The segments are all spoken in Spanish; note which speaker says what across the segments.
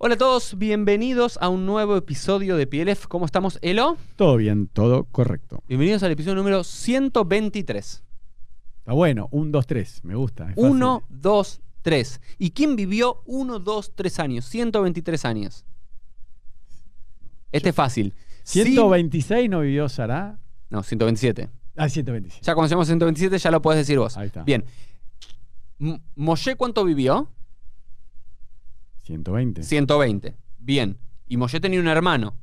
Speaker 1: Hola a todos, bienvenidos a un nuevo episodio de PLF. ¿Cómo estamos, Elo?
Speaker 2: Todo bien, todo correcto.
Speaker 1: Bienvenidos al episodio número 123.
Speaker 2: Está bueno, 1, 2, 3, me gusta. es fácil.
Speaker 1: 1, 2, 3. ¿Y quién vivió 1, 2, 3 años? 123 años. Este es fácil.
Speaker 2: 126 no vivió Sará.
Speaker 1: Sí- No, 127.
Speaker 2: Ah, 127.
Speaker 1: Ya cuando llegamos a 127 ya lo podés decir vos.
Speaker 2: Ahí está.
Speaker 1: Bien. M- ¿Moshe cuánto vivió?
Speaker 2: 120.
Speaker 1: 120. Bien. Y Moshe tenía un hermano,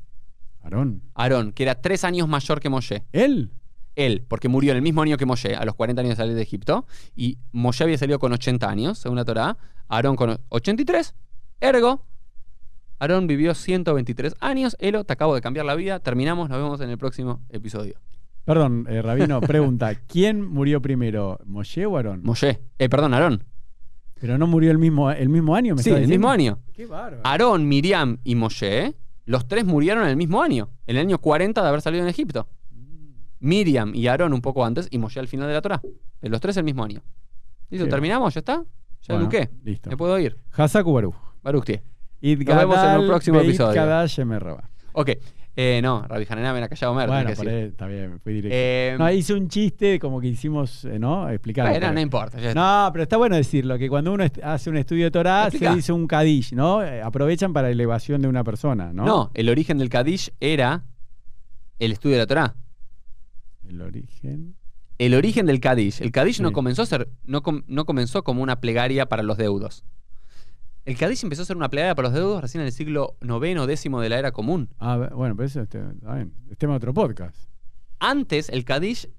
Speaker 2: Aarón.
Speaker 1: Aarón, que era 3 años mayor que Moshe.
Speaker 2: ¿Él?
Speaker 1: Él, porque murió en el mismo año que Moshe, a los 40 años de salir de Egipto. Y Moshe había salido con 80 años, según la Torá. Aarón con 83. Ergo, Aarón vivió 123 años. Elo, te acabo de cambiar la vida. Terminamos, nos vemos en el próximo episodio.
Speaker 2: Perdón, eh, Rabino, pregunta. ¿Quién murió primero, Moshe o Aarón?
Speaker 1: Moshe, eh, perdón, Aarón.
Speaker 2: Pero no murió el mismo, el mismo año, ¿me
Speaker 1: Sí, el
Speaker 2: diciendo?
Speaker 1: mismo año.
Speaker 2: Qué bárbaro.
Speaker 1: Aarón, Miriam y Moshe, los tres murieron en el mismo año, en el año 40 de haber salido en Egipto. Miriam y Aarón un poco antes y Moshe al final de la Torá. Los tres el mismo año. ¿Listo?
Speaker 2: Sí.
Speaker 1: ¿Terminamos? ¿Ya está? ¿Ya
Speaker 2: Bueno,
Speaker 1: eduqué?
Speaker 2: Listo.
Speaker 1: ¿Me puedo ir?
Speaker 2: Hasaku Baruch.
Speaker 1: Baruch tie. Nos vemos en un próximo episodio. Ok. Eh, no, Rabbi Hanená me la callado Mer.
Speaker 2: Bueno, por ahí, está bien, fui directo.
Speaker 1: Eh,
Speaker 2: no, hice un chiste como que hicimos, eh, ¿no? Explicar.
Speaker 1: bueno, no importa.
Speaker 2: No, pero está bueno decirlo, que cuando uno hace un estudio de Torah
Speaker 1: Explica.
Speaker 2: se dice un Kadish, ¿no? Eh, Aprovechan para elevación de una persona, ¿no?
Speaker 1: No, el origen del Kadish era el estudio de la Torá.
Speaker 2: El origen.
Speaker 1: El origen del Kadish. El Kadish no comenzó a ser, no, com- no comenzó como una plegaria para los deudos. El Kadish empezó a ser una plegaria para los deudos recién en el siglo IX o décimo de la era común.
Speaker 2: Ah, bueno, pero eso este, está bien. es tema de otro podcast.
Speaker 1: Antes el Kadish,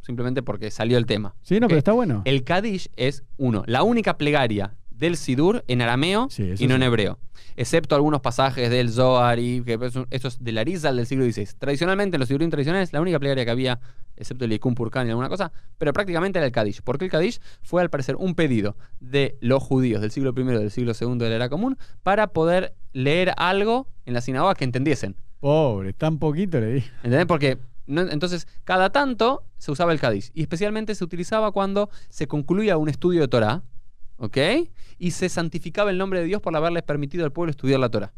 Speaker 1: simplemente porque salió el tema.
Speaker 2: Sí, no, pero está bueno.
Speaker 1: El Kadish es, uno, la única plegaria del Sidur en arameo
Speaker 2: Sí,
Speaker 1: y no en hebreo. Excepto algunos pasajes del Zohar y que es un- esto es del siglo XVI. Tradicionalmente, en los Sidurim tradicionales, la única plegaria que había, excepto el Yikum Purkan y alguna cosa, pero prácticamente era el Kadish. Porque el Kadish fue, al parecer, un pedido de los judíos del siglo I del siglo II de la era común para poder leer algo en la sinagoga que entendiesen.
Speaker 2: Pobre, tan poquito le dije.
Speaker 1: ¿Entendés? Porque no- entonces cada tanto se usaba el Kadish y especialmente se utilizaba cuando se concluía un estudio de Torah, ¿ok? Y se santificaba el nombre de Dios por haberles permitido al pueblo estudiar la Torah.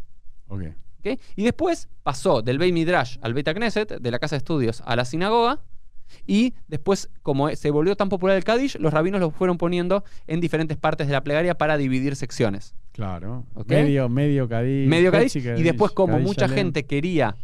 Speaker 2: Ok.
Speaker 1: ¿ok? Y después pasó del Beit Midrash al Beit Knesset, de la casa de estudios a la sinagoga, y después, como se volvió tan popular el Kadish, los rabinos lo fueron poniendo en diferentes partes de la plegaria para dividir secciones.
Speaker 2: Claro.
Speaker 1: Ok.
Speaker 2: Medio, medio
Speaker 1: medio
Speaker 2: Petzi
Speaker 1: y después como mucha gente quería,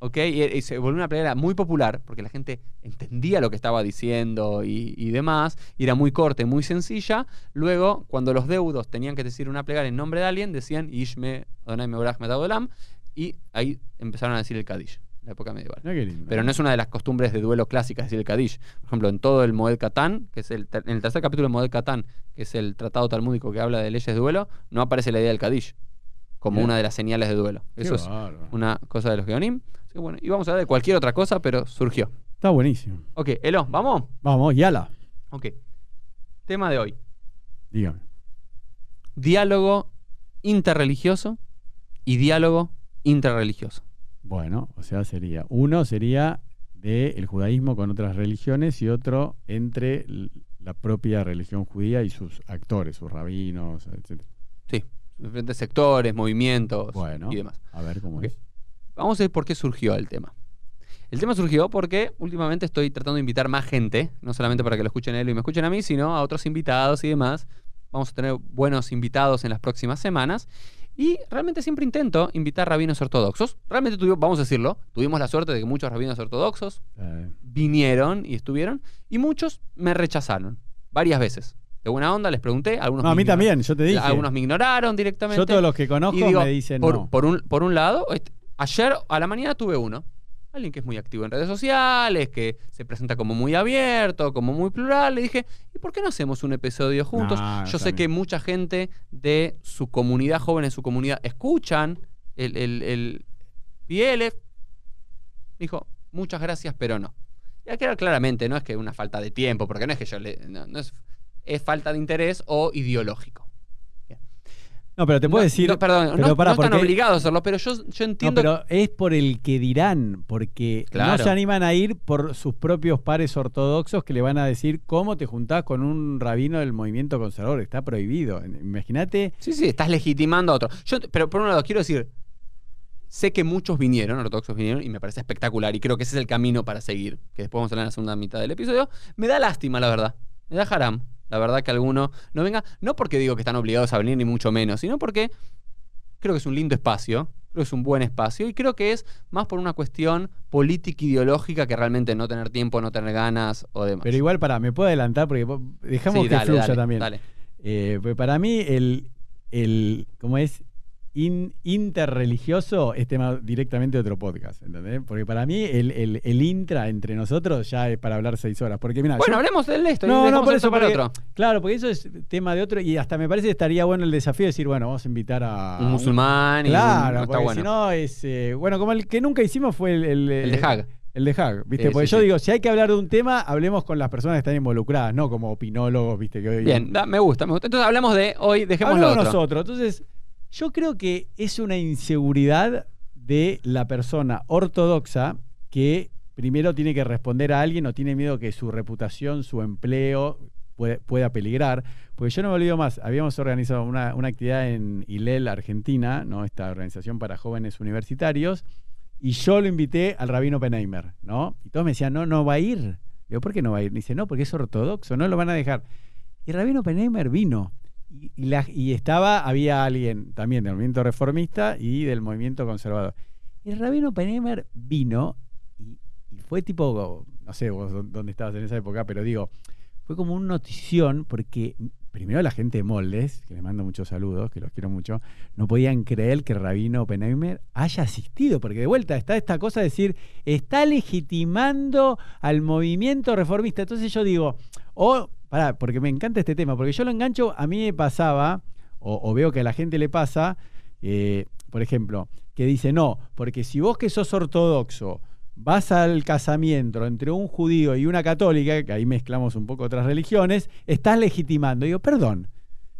Speaker 1: ¿ok? Y, y se volvió una plegaria muy popular, porque la gente entendía lo que estaba diciendo y, y demás, y era muy corta y muy sencilla, luego cuando los deudos tenían que decir una plegaria en nombre de alguien, decían Ishme Adonai Meorach Metadolam, y ahí empezaron a decir el Kadish, en la época medieval.
Speaker 2: Lindo.
Speaker 1: Pero no es una de las costumbres de duelo clásicas decir el Kadish. Por ejemplo, en todo el Moed Katán, que es el, en el tercer capítulo del Moed Katán, que es el tratado talmúdico que habla de leyes de duelo, no aparece la idea del Kadish como
Speaker 2: Bien.
Speaker 1: una de las señales de duelo.
Speaker 2: Qué
Speaker 1: Eso es una cosa de los Geonim. Así que bueno, y vamos a hablar de cualquier otra cosa, pero surgió.
Speaker 2: Está buenísimo.
Speaker 1: Ok, Elo, ¿vamos?
Speaker 2: Vamos, yala.
Speaker 1: Ok. Tema de hoy.
Speaker 2: Dígame.
Speaker 1: Diálogo interreligioso y diálogo interreligioso.
Speaker 2: Bueno, o sea, sería. Uno sería del judaísmo con otras religiones y otro entre la propia religión judía y sus actores, sus rabinos, etc.
Speaker 1: Sí, diferentes sectores, movimientos
Speaker 2: Bueno,
Speaker 1: y demás.
Speaker 2: a ver cómo es.
Speaker 1: Vamos a ver por qué surgió el tema. El tema surgió porque últimamente estoy tratando de invitar más gente, no solamente para que lo escuchen a él y me escuchen a mí, sino a otros invitados y demás. Vamos a tener buenos invitados en las próximas semanas. Y realmente siempre intento invitar rabinos ortodoxos. Realmente tuvimos, vamos a decirlo, tuvimos la suerte de que muchos rabinos ortodoxos
Speaker 2: Eh,
Speaker 1: vinieron y estuvieron, y muchos me rechazaron varias veces. De buena onda les pregunté, algunos
Speaker 2: no, a mí también, yo te dije.
Speaker 1: Algunos me ignoraron directamente.
Speaker 2: yo todos los que conozco
Speaker 1: Y digo,
Speaker 2: me dicen
Speaker 1: por,
Speaker 2: no.
Speaker 1: por un, por un lado, ayer a la mañana tuve uno. Alguien que es muy activo en redes sociales, que se presenta como muy abierto, como muy plural. Le dije, ¿y por qué no hacemos un episodio juntos?
Speaker 2: No,
Speaker 1: Yo sé que mucha gente de su comunidad, jóvenes de su comunidad, escuchan el, el, el PLF. Dijo, muchas gracias, pero no. Y ver claramente, no es que una falta de tiempo, porque no es que yo le. No, no es, es falta de interés o ideológico. Bien.
Speaker 2: No, pero te puedo
Speaker 1: No,
Speaker 2: decir.
Speaker 1: no, perdón,
Speaker 2: pero
Speaker 1: no, están
Speaker 2: porque-
Speaker 1: obligados a hacerlo, pero yo, yo
Speaker 2: No,
Speaker 1: entiendo.
Speaker 2: pero es por el que dirán, porque no se animan a ir por sus propios pares ortodoxos que le van a decir cómo te juntás con un rabino del movimiento conservador. Está prohibido. Imagínate.
Speaker 1: Sí, sí, estás legitimando a otro. Yo, pero por un lado, quiero decir, sé que muchos vinieron, ortodoxos vinieron, y me parece espectacular, y creo que ese es el camino para seguir, que después vamos a hablar en la segunda mitad del episodio. Me da lástima, la verdad. Me da haram. La verdad que alguno no venga, no porque digo que están obligados a venir, ni mucho menos, sino porque creo que es un lindo espacio, creo que es un buen espacio, y creo que es más por una cuestión política ideológica que realmente no tener tiempo, no tener ganas o demás.
Speaker 2: Pero igual, para, me puedo adelantar porque dejamos
Speaker 1: Sí,
Speaker 2: que
Speaker 1: dale,
Speaker 2: fluya
Speaker 1: dale,
Speaker 2: también.
Speaker 1: dale.
Speaker 2: Eh, pues para mí, el, el ¿cómo es? In- interreligioso es tema directamente de otro podcast, ¿entendés? Porque para mí el, el- el intra entre nosotros ya es para hablar seis horas. Porque mira,
Speaker 1: Bueno,
Speaker 2: yo-
Speaker 1: hablemos de esto. y
Speaker 2: No, no, por eso,
Speaker 1: para
Speaker 2: porque-
Speaker 1: otro.
Speaker 2: Claro, porque eso es tema de otro y hasta me parece que estaría bueno el desafío de decir, bueno, vamos a invitar a...
Speaker 1: Un musulmán y un-
Speaker 2: Claro,
Speaker 1: está
Speaker 2: porque
Speaker 1: bueno.
Speaker 2: si no es... eh, bueno, como el que nunca hicimos fue el... El,
Speaker 1: El de Hag.
Speaker 2: El de Hag, ¿viste? Porque
Speaker 1: sí,
Speaker 2: yo
Speaker 1: sí.
Speaker 2: digo, si hay que hablar de un tema, hablemos con las personas que están involucradas, no como opinólogos, ¿viste? Que hoy-
Speaker 1: Bien, da- me gusta, me gusta. Entonces hablamos de hoy, dejemos lo otro.
Speaker 2: nosotros. Entonces, yo creo que es una inseguridad de la persona ortodoxa que primero tiene que responder a alguien o tiene miedo que su reputación, su empleo pueda peligrar. Porque yo no me olvido más, habíamos organizado una, una actividad en ILEL, Argentina, ¿no? esta organización para jóvenes universitarios, y yo lo invité al rabino Penheimer, ¿no? Y todos me decían, no, no va a ir. Digo, ¿por qué no va a ir? Dice, no, porque es ortodoxo, no lo van a dejar. Y el rabino Penheimer vino. Y, y estaba, había alguien también del movimiento reformista y del movimiento conservador. Y el rabino Penheimer vino y, fue tipo, no sé vos dó- dónde estabas en esa época, pero digo, fue como una notición porque primero la gente de Moldes, que les mando muchos saludos, que los quiero mucho, no podían creer que el rabino Penheimer haya asistido, porque de vuelta está esta cosa de decir, está legitimando al movimiento reformista. Entonces yo digo, o, pará, porque me encanta este tema, porque yo lo engancho, a mí me pasaba, o, o veo que a la gente le pasa, eh, por ejemplo, que dice, no, porque si vos que sos ortodoxo, vas al casamiento entre un judío y una católica, que ahí mezclamos un poco otras religiones, estás legitimando. Digo, perdón,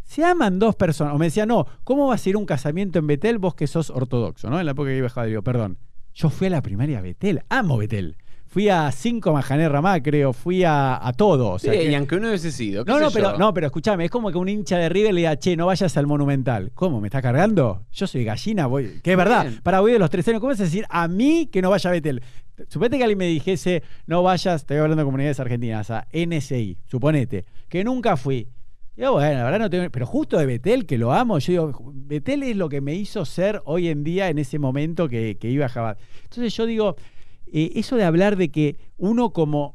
Speaker 2: se aman dos personas. O me decía, no, ¿cómo va a ser un casamiento en Betel vos que sos ortodoxo? ¿no? En la época que iba a digo, perdón, yo fui a la primaria Betel, amo Betel. Fui a cinco Mahané Ramá, creo, fui a, a todo. o sea
Speaker 1: Sí,
Speaker 2: que-
Speaker 1: y aunque uno hubiese sido. qué
Speaker 2: no,
Speaker 1: sé
Speaker 2: no, pero,
Speaker 1: yo.
Speaker 2: no, pero escúchame, es como que un hincha de River le diga, che, no vayas al Monumental. ¿Cómo? ¿Me está cargando? Yo soy gallina, voy. Que es verdad,
Speaker 1: Bien.
Speaker 2: para voy de los tres años. ¿Cómo a decir a mí que no vaya a Betel? Suponete que alguien me dijese, no vayas, estoy hablando de comunidades argentinas, a NSI, suponete, que nunca fui. Yo, bueno, la verdad no tengo. Pero justo de Betel, que lo amo, yo digo, Betel es lo que me hizo ser hoy en día en ese momento que, que iba a Jabat. Entonces yo digo, eh, eso de hablar de que uno como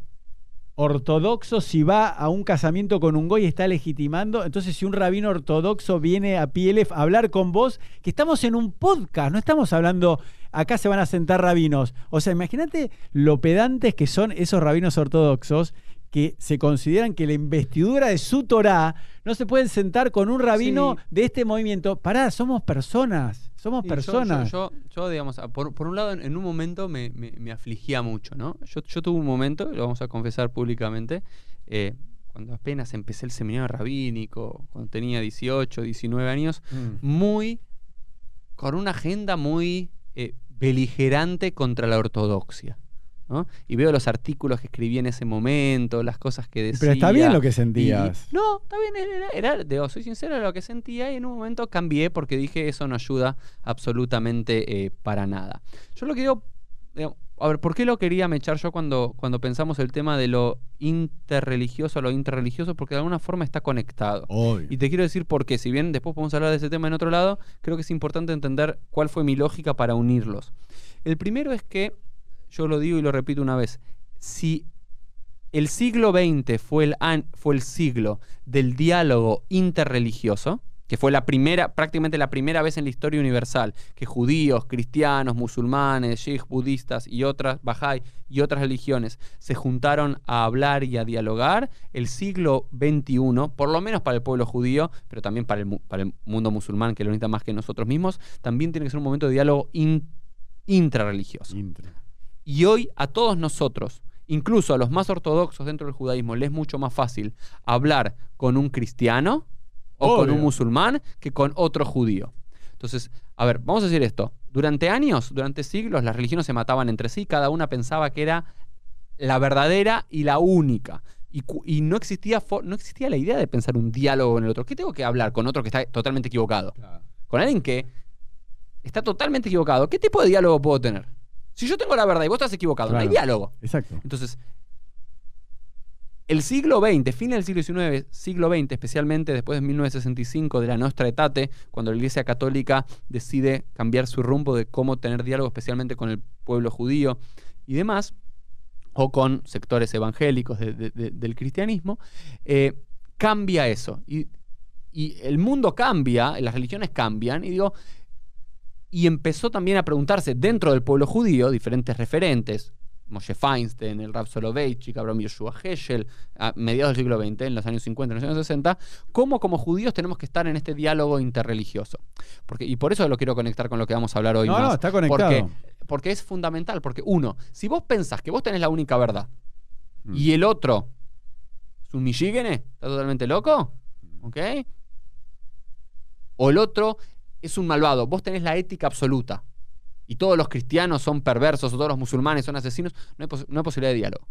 Speaker 2: ortodoxo, si va a un casamiento con un goy, está legitimando. Entonces, si un rabino ortodoxo viene a PLF a hablar con vos, que estamos en un podcast, no estamos hablando, acá se van a sentar rabinos. O sea, imagínate lo pedantes que son esos rabinos ortodoxos que se consideran que la investidura de su Torá no se pueden sentar con un rabino
Speaker 1: Sí.
Speaker 2: de este movimiento. Pará, somos personas, somos
Speaker 1: Sí,
Speaker 2: personas.
Speaker 1: Yo, yo, yo, digamos, a- por, por un lado, en, en un momento me, me- me afligía mucho, ¿no? Yo, yo tuve un momento, lo vamos a confesar públicamente, eh, cuando apenas empecé el seminario rabínico, cuando tenía 18, 19 años,
Speaker 2: Mm.
Speaker 1: muy. con una agenda muy eh, beligerante contra la ortodoxia. ¿No? Y veo los artículos que escribí en ese momento, las cosas que decía.
Speaker 2: Pero está bien lo que
Speaker 1: y-
Speaker 2: sentías.
Speaker 1: no, está bien, era, era- digo, soy sincero, lo que sentía y en un momento cambié porque dije eso no ayuda absolutamente eh, para nada. Yo lo que digo, digo, a ver, ¿por qué lo quería mechar yo cuando, cuando pensamos el tema de lo interreligioso, lo interreligioso? Porque de alguna forma está conectado.
Speaker 2: Obvio.
Speaker 1: Y te quiero decir por qué, si bien después podemos hablar de ese tema en otro lado, creo que es importante entender cuál fue mi lógica para unirlos. El primero es que, yo lo digo y lo repito una vez, si el siglo XX fue el, fue el siglo del diálogo interreligioso, que fue la primera, prácticamente la primera vez en la historia universal que judíos, cristianos, musulmanes, shiich, budistas y otras, Bahá'í y otras religiones se juntaron a hablar y a dialogar, el siglo XXI, por lo menos para el pueblo judío, pero también para el, para el mundo musulmán, que lo necesita más que nosotros mismos, también tiene que ser un momento de diálogo in- intrarreligioso.
Speaker 2: Intra.
Speaker 1: Y hoy a todos nosotros, incluso a los más ortodoxos dentro del judaísmo, les es mucho más fácil hablar con un cristiano o con un musulmán que con otro judío. Entonces, a ver, vamos a decir esto. Durante años, durante siglos, las religiones se mataban entre sí, cada una pensaba que era la verdadera y la única. Y, no, existía no existía la idea de pensar un diálogo con el otro. ¿Qué tengo que hablar con otro que está totalmente equivocado? Con alguien que está totalmente equivocado. ¿Qué tipo de diálogo puedo tener? Si yo tengo la verdad y vos estás equivocado, no hay diálogo.
Speaker 2: Exacto.
Speaker 1: Entonces, el siglo XX, fin del siglo XIX, siglo XX, especialmente después de 1965, de la Nostra Aetate, cuando la Iglesia Católica decide cambiar su rumbo de cómo tener diálogo, especialmente con el pueblo judío y demás, o con sectores evangélicos de- de- de- del cristianismo, eh, cambia eso. Y, y el mundo cambia, las religiones cambian, y digo, y empezó también a preguntarse dentro del pueblo judío, diferentes referentes, Moshe Feinstein, el Rav Soloveitchik, Abraham Yoshua Heschel, a mediados del siglo XX, en los años 50, en los años 60, cómo como judíos tenemos que estar en este diálogo interreligioso. Porque, y por eso lo quiero conectar con lo que vamos a hablar hoy
Speaker 2: No,
Speaker 1: más.
Speaker 2: no, está conectado.
Speaker 1: Porque, porque es fundamental, porque uno, si vos pensás que vos tenés la única verdad
Speaker 2: Mm.
Speaker 1: y el otro es un michigene, está totalmente loco, ¿ok? O el otro es un malvado, vos tenés la ética absoluta y todos los cristianos son perversos o todos los musulmanes son asesinos, no hay, posibilidad de diálogo.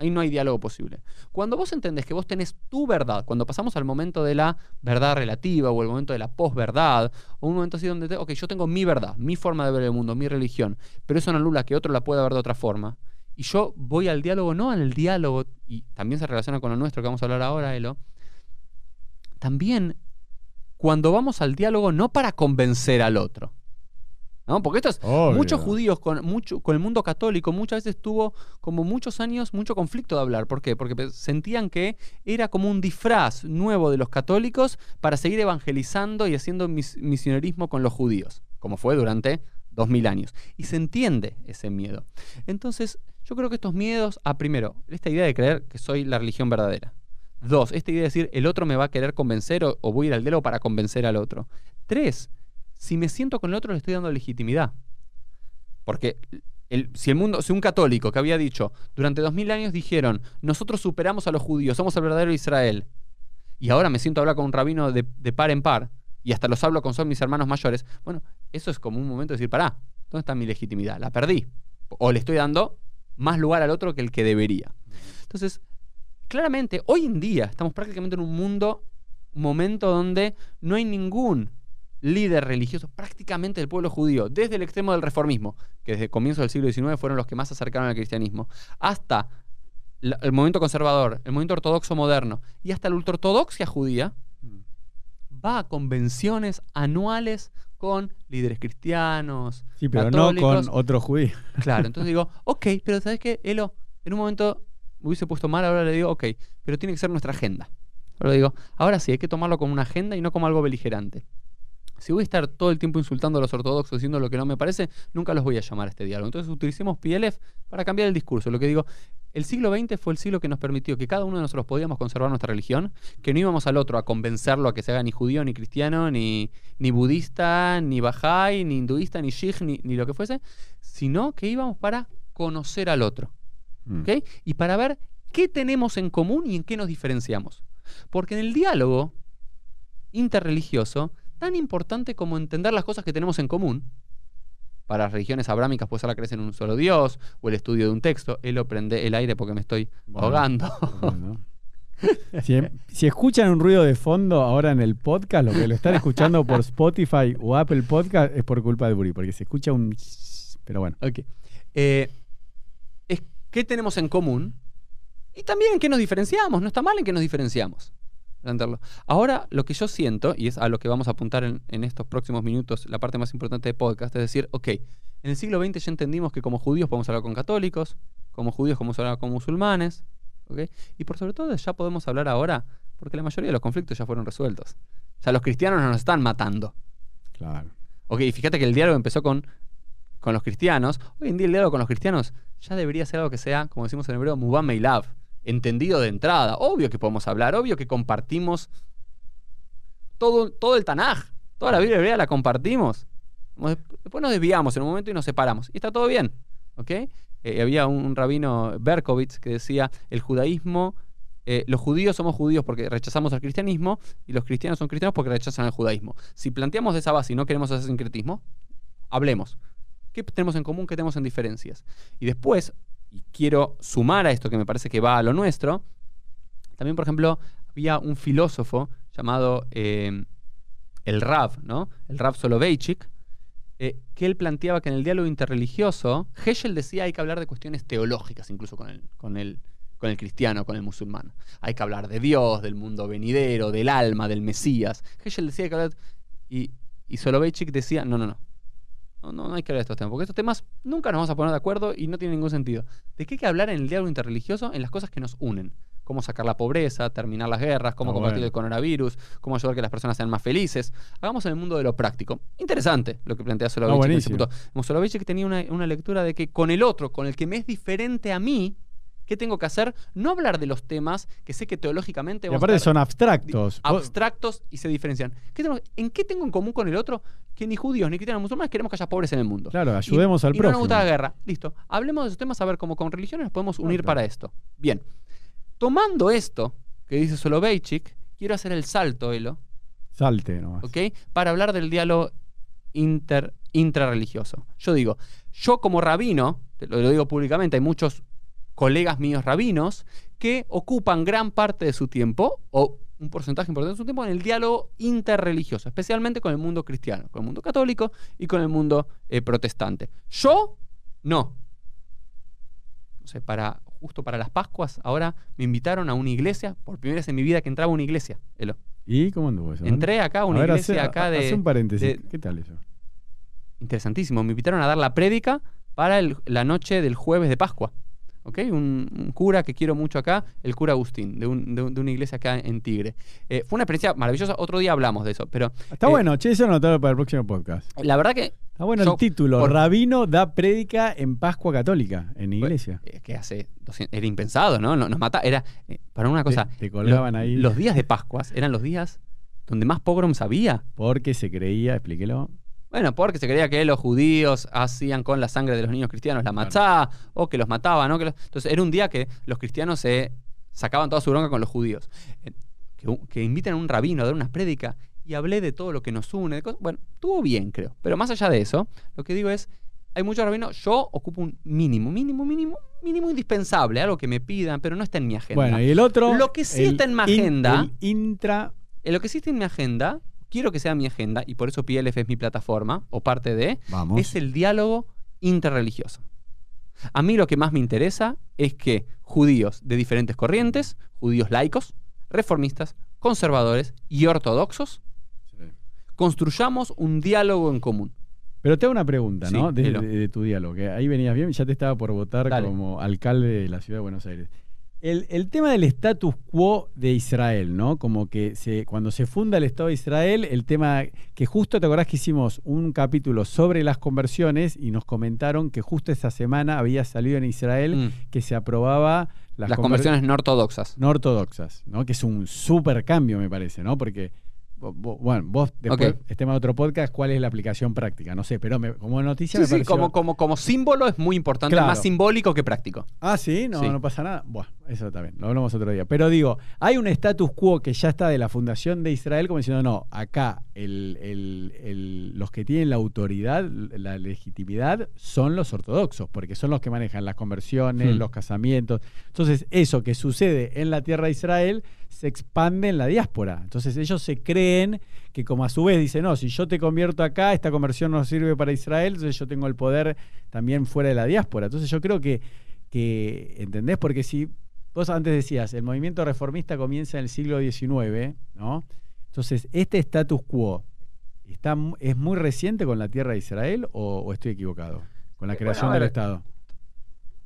Speaker 1: Ahí no hay diálogo posible. Cuando vos entendés que vos tenés tu verdad, cuando pasamos al momento de la verdad relativa o el momento de la posverdad, o un momento así donde, te- ok, yo tengo mi verdad, mi forma de ver el mundo, mi religión, pero eso no anula que otro la pueda ver de otra forma. Y yo voy al diálogo, no al diálogo, y también se relaciona con lo nuestro que vamos a hablar ahora, Elo. También cuando vamos al diálogo, no para convencer al otro. ¿no? Porque esto es,
Speaker 2: Obvio.
Speaker 1: muchos judíos con, mucho, con el mundo católico muchas veces tuvo como muchos años mucho conflicto de hablar. ¿Por qué? Porque sentían que era como un disfraz nuevo de los católicos para seguir evangelizando y haciendo mis- misionerismo con los judíos, como fue durante dos mil años. Y se entiende ese miedo. Entonces, yo creo que estos miedos, a primero, esta idea de creer que soy la religión verdadera. Dos, esta idea de decir el otro me va a querer convencer o, voy a ir al diálogo para convencer al otro. Tres, si me siento con el otro le estoy dando legitimidad. Porque el- si el mundo, si un católico que había dicho, durante dos mil años dijeron, nosotros superamos a los judíos, somos el verdadero Israel, y ahora me siento a hablar con un rabino de, de par en par, y hasta los hablo con son mis hermanos mayores, bueno, eso es como un momento de decir, pará, ¿dónde está mi legitimidad? La perdí. O le estoy dando más lugar al otro que el que debería. Entonces, claramente, hoy en día estamos prácticamente en un mundo, un momento donde no hay ningún líder religioso prácticamente del pueblo judío, desde el extremo del reformismo, que desde el comienzo del siglo XIX fueron los que más se acercaron al cristianismo, hasta el movimiento conservador, el movimiento ortodoxo moderno y hasta la ultraortodoxia judía, va a convenciones anuales con líderes cristianos.
Speaker 2: Sí, pero no con otro judío.
Speaker 1: Claro, entonces digo, ok, pero ¿sabes qué? Elo, en un momento me hubiese puesto mal, ahora le digo, ok, pero tiene que ser nuestra agenda. Ahora digo, ahora sí, hay que tomarlo como una agenda y no como algo beligerante. Si voy a estar todo el tiempo insultando a los ortodoxos diciendo lo que no me parece, nunca los voy a llamar a este diálogo. Entonces utilicemos PLF para cambiar el discurso. Lo que digo, el siglo XX fue el siglo que nos permitió que cada uno de nosotros podíamos conservar nuestra religión, que no íbamos al otro a convencerlo a que se haga ni judío, ni cristiano, ni, ni budista, ni bajai, ni hinduista, ni sikh, ni, ni lo que fuese, sino que íbamos para conocer al otro.
Speaker 2: Mm.
Speaker 1: Y para ver qué tenemos en común y en qué nos diferenciamos. Porque en el diálogo interreligioso, tan importante como entender las cosas que tenemos en común, para las religiones abrámicas puede ser la creencia en un solo Dios o el estudio de un texto, él lo prende el aire porque me estoy
Speaker 2: Bueno.
Speaker 1: ahogando.
Speaker 2: Bueno. Si, si escuchan un ruido de fondo ahora en el podcast, lo que lo están escuchando por Spotify o Apple Podcast es por culpa de Buri, porque se escucha un... Pero bueno.
Speaker 1: Ok. Eh, qué tenemos en común y también en qué nos diferenciamos. No está mal en qué nos diferenciamos. Ahora, lo que yo siento, y es a lo que vamos a apuntar en, en estos próximos minutos, la parte más importante del podcast, es decir, ok, en el siglo XX ya entendimos que como judíos podemos hablar con católicos, como judíos podemos hablar con musulmanes, ¿ok? y por sobre todo ya podemos hablar ahora, porque la mayoría de los conflictos ya fueron resueltos. O sea, los cristianos no nos están matando.
Speaker 2: Claro.
Speaker 1: Ok, fíjate que el diálogo empezó con, con los cristianos. Hoy en día el diálogo con los cristianos ya debería ser algo que sea, como decimos en hebreo, Muban Meilav, entendido de entrada. Obvio que podemos hablar, obvio que compartimos todo, todo el Tanaj, toda la Biblia hebrea la compartimos. Después nos desviamos en un momento y nos separamos. Y está todo bien, ¿ok? Eh, había un, un rabino Berkovitz que decía, el judaísmo eh, los judíos somos judíos porque rechazamos al cristianismo y los cristianos son cristianos porque rechazan al judaísmo. Si planteamos esa base y no queremos hacer sincretismo, hablemos. ¿Qué tenemos en común? ¿Qué tenemos en diferencias? Y después, y quiero sumar a esto que me parece que va a lo nuestro, también, por ejemplo, había un filósofo llamado eh, el Rav, ¿no? El Rav Soloveitchik, eh, que él planteaba que en el diálogo interreligioso, Heschel decía hay que hablar de cuestiones teológicas incluso con el, con el, con el cristiano, con el musulmán. Hay que hablar de Dios, del mundo venidero, del alma, del Mesías. Heschel decía que hablar... Y, y Soloveitchik decía, no, no, no. No, no, no hay que hablar de estos temas, porque estos temas nunca nos vamos a poner de acuerdo y no tienen ningún sentido. ¿De qué hay que hablar en el diálogo interreligioso? En las cosas que nos unen cómo sacar la pobreza, terminar las guerras, cómo
Speaker 2: Ah,
Speaker 1: combatir
Speaker 2: bueno.
Speaker 1: el coronavirus, cómo ayudar a que las personas sean más felices. Hagamos en el mundo de lo práctico. Interesante lo que plantea Soloveitchik. en ese punto. Soloveitchik tenía una, una lectura de que con el otro, con el que me es diferente a mí, ¿qué tengo que hacer? No hablar de los temas que sé que teológicamente
Speaker 2: Y aparte son abstractos.
Speaker 1: Abstractos y se diferencian. ¿Qué tengo- ¿En qué tengo en común con el otro? Que ni judíos ni cristianos ni musulmanes queremos que haya pobres en el mundo.
Speaker 2: Claro, ayudemos
Speaker 1: y,
Speaker 2: al
Speaker 1: y no nos
Speaker 2: prójimo.
Speaker 1: gusta la guerra. Listo. Hablemos de esos temas a ver cómo con religiones nos podemos unir para esto. Bien. Tomando esto que dice Soloveitchik, quiero hacer el salto, Elo,
Speaker 2: Salte nomás.
Speaker 1: ¿ok? Para hablar del diálogo inter, intrarreligioso. Yo digo, yo como rabino, te lo, lo digo públicamente, hay muchos colegas míos rabinos que ocupan gran parte de su tiempo, o un porcentaje importante de su tiempo, en el diálogo interreligioso, especialmente con el mundo cristiano, con el mundo católico y con el mundo eh, protestante. Yo, no. No sé, para, justo para las Pascuas, ahora me invitaron a una iglesia, por primera vez en mi vida que entraba a una iglesia, Elo.
Speaker 2: ¿Y cómo anduvo eso?
Speaker 1: Entré acá a una
Speaker 2: A ver,
Speaker 1: iglesia
Speaker 2: hace-
Speaker 1: acá de...
Speaker 2: hace un paréntesis.
Speaker 1: de-
Speaker 2: ¿Qué tal eso?
Speaker 1: Interesantísimo. Me invitaron a dar la prédica para el- la noche del jueves de Pascua. ¿Ok? Un, un cura que quiero mucho acá, el cura Agustín, de, un- de un- de una iglesia acá en Tigre. Eh, fue una experiencia maravillosa. Otro día hablamos de eso. Pero
Speaker 2: Está
Speaker 1: eh,
Speaker 2: bueno, che, eso anotado para el próximo podcast.
Speaker 1: la verdad que.
Speaker 2: Está bueno
Speaker 1: yo,
Speaker 2: el título.
Speaker 1: por-
Speaker 2: Rabino da prédica en Pascua Católica, en iglesia.
Speaker 1: eh, que hace 200 era impensado, ¿no? No- Nos mata. Era. eh, para una cosa.
Speaker 2: te colgaban
Speaker 1: lo-
Speaker 2: ahí.
Speaker 1: Los días de Pascuas eran los días donde más pogroms había.
Speaker 2: Porque se creía, explíquelo.
Speaker 1: Bueno, porque se creía que los judíos hacían con la sangre de los niños cristianos la matzá, o que los mataban, ¿no? Que los- Entonces era un día que los cristianos se sacaban toda su bronca con los judíos. Eh, Que, que inviten a un rabino a dar una prédica y hablé de todo lo que nos une. de cosas- Bueno, estuvo bien, creo. Pero más allá de eso, lo que digo es, hay muchos rabinos, yo ocupo un mínimo, mínimo, mínimo, mínimo indispensable, algo que me pidan, pero no está en mi agenda.
Speaker 2: Bueno, y el otro.
Speaker 1: Lo que sí está en mi
Speaker 2: in-
Speaker 1: agenda-
Speaker 2: el intra.
Speaker 1: En lo que existe en mi agenda, quiero que sea mi agenda, y por eso PLF es mi plataforma, o parte de,
Speaker 2: Vamos.
Speaker 1: es el diálogo interreligioso. A mí lo que más me interesa es que judíos de diferentes corrientes, judíos laicos, reformistas, conservadores y ortodoxos, construyamos un diálogo en común.
Speaker 2: Pero te hago una pregunta,
Speaker 1: Sí,
Speaker 2: ¿no? De,
Speaker 1: dilo.
Speaker 2: de- de tu diálogo. Que ahí venías bien, ya te estaba por votar
Speaker 1: Dale.
Speaker 2: como alcalde de la ciudad de Buenos Aires. El, el tema del status quo de Israel, ¿no? Como que se, cuando se funda el Estado de Israel, el tema que justo te acordás que hicimos un capítulo sobre las conversiones y nos comentaron que justo esa semana había salido en Israel
Speaker 1: Mm.
Speaker 2: que se aprobaba las,
Speaker 1: Las
Speaker 2: conver-
Speaker 1: conversiones no ortodoxas.
Speaker 2: no ortodoxas, ¿no? Que es un súper cambio, me parece, ¿no? Porque, bueno, vos después, este tema de otro podcast, ¿cuál es la aplicación práctica? No sé, pero me- como noticia
Speaker 1: Sí,
Speaker 2: me
Speaker 1: sí,
Speaker 2: pareció...
Speaker 1: como, como, como símbolo es muy importante,
Speaker 2: Claro.
Speaker 1: más simbólico que práctico.
Speaker 2: Ah, sí, no,
Speaker 1: Sí.
Speaker 2: no pasa nada. Buah, eso también, lo hablamos otro día. Pero digo, hay un status quo que ya está de la fundación de Israel como diciendo, no, acá el- el- el- los que tienen la autoridad, la legitimidad, son los ortodoxos, porque son los que manejan las conversiones,
Speaker 1: Hmm.
Speaker 2: los casamientos. Entonces, eso que sucede en la tierra de Israel se expande en la diáspora. Entonces, ellos se creen que como a su vez dicen, no, si yo te convierto acá, esta conversión no sirve para Israel, entonces yo tengo el poder también fuera de la diáspora. Entonces, yo creo que que, ¿entendés? Porque si vos antes decías, el movimiento reformista comienza en el siglo XIX, ¿no? Entonces, ¿este status quo está, es muy reciente con la tierra de Israel o, o estoy equivocado? Con la
Speaker 1: Eh,
Speaker 2: creación
Speaker 1: bueno,
Speaker 2: del. Estado.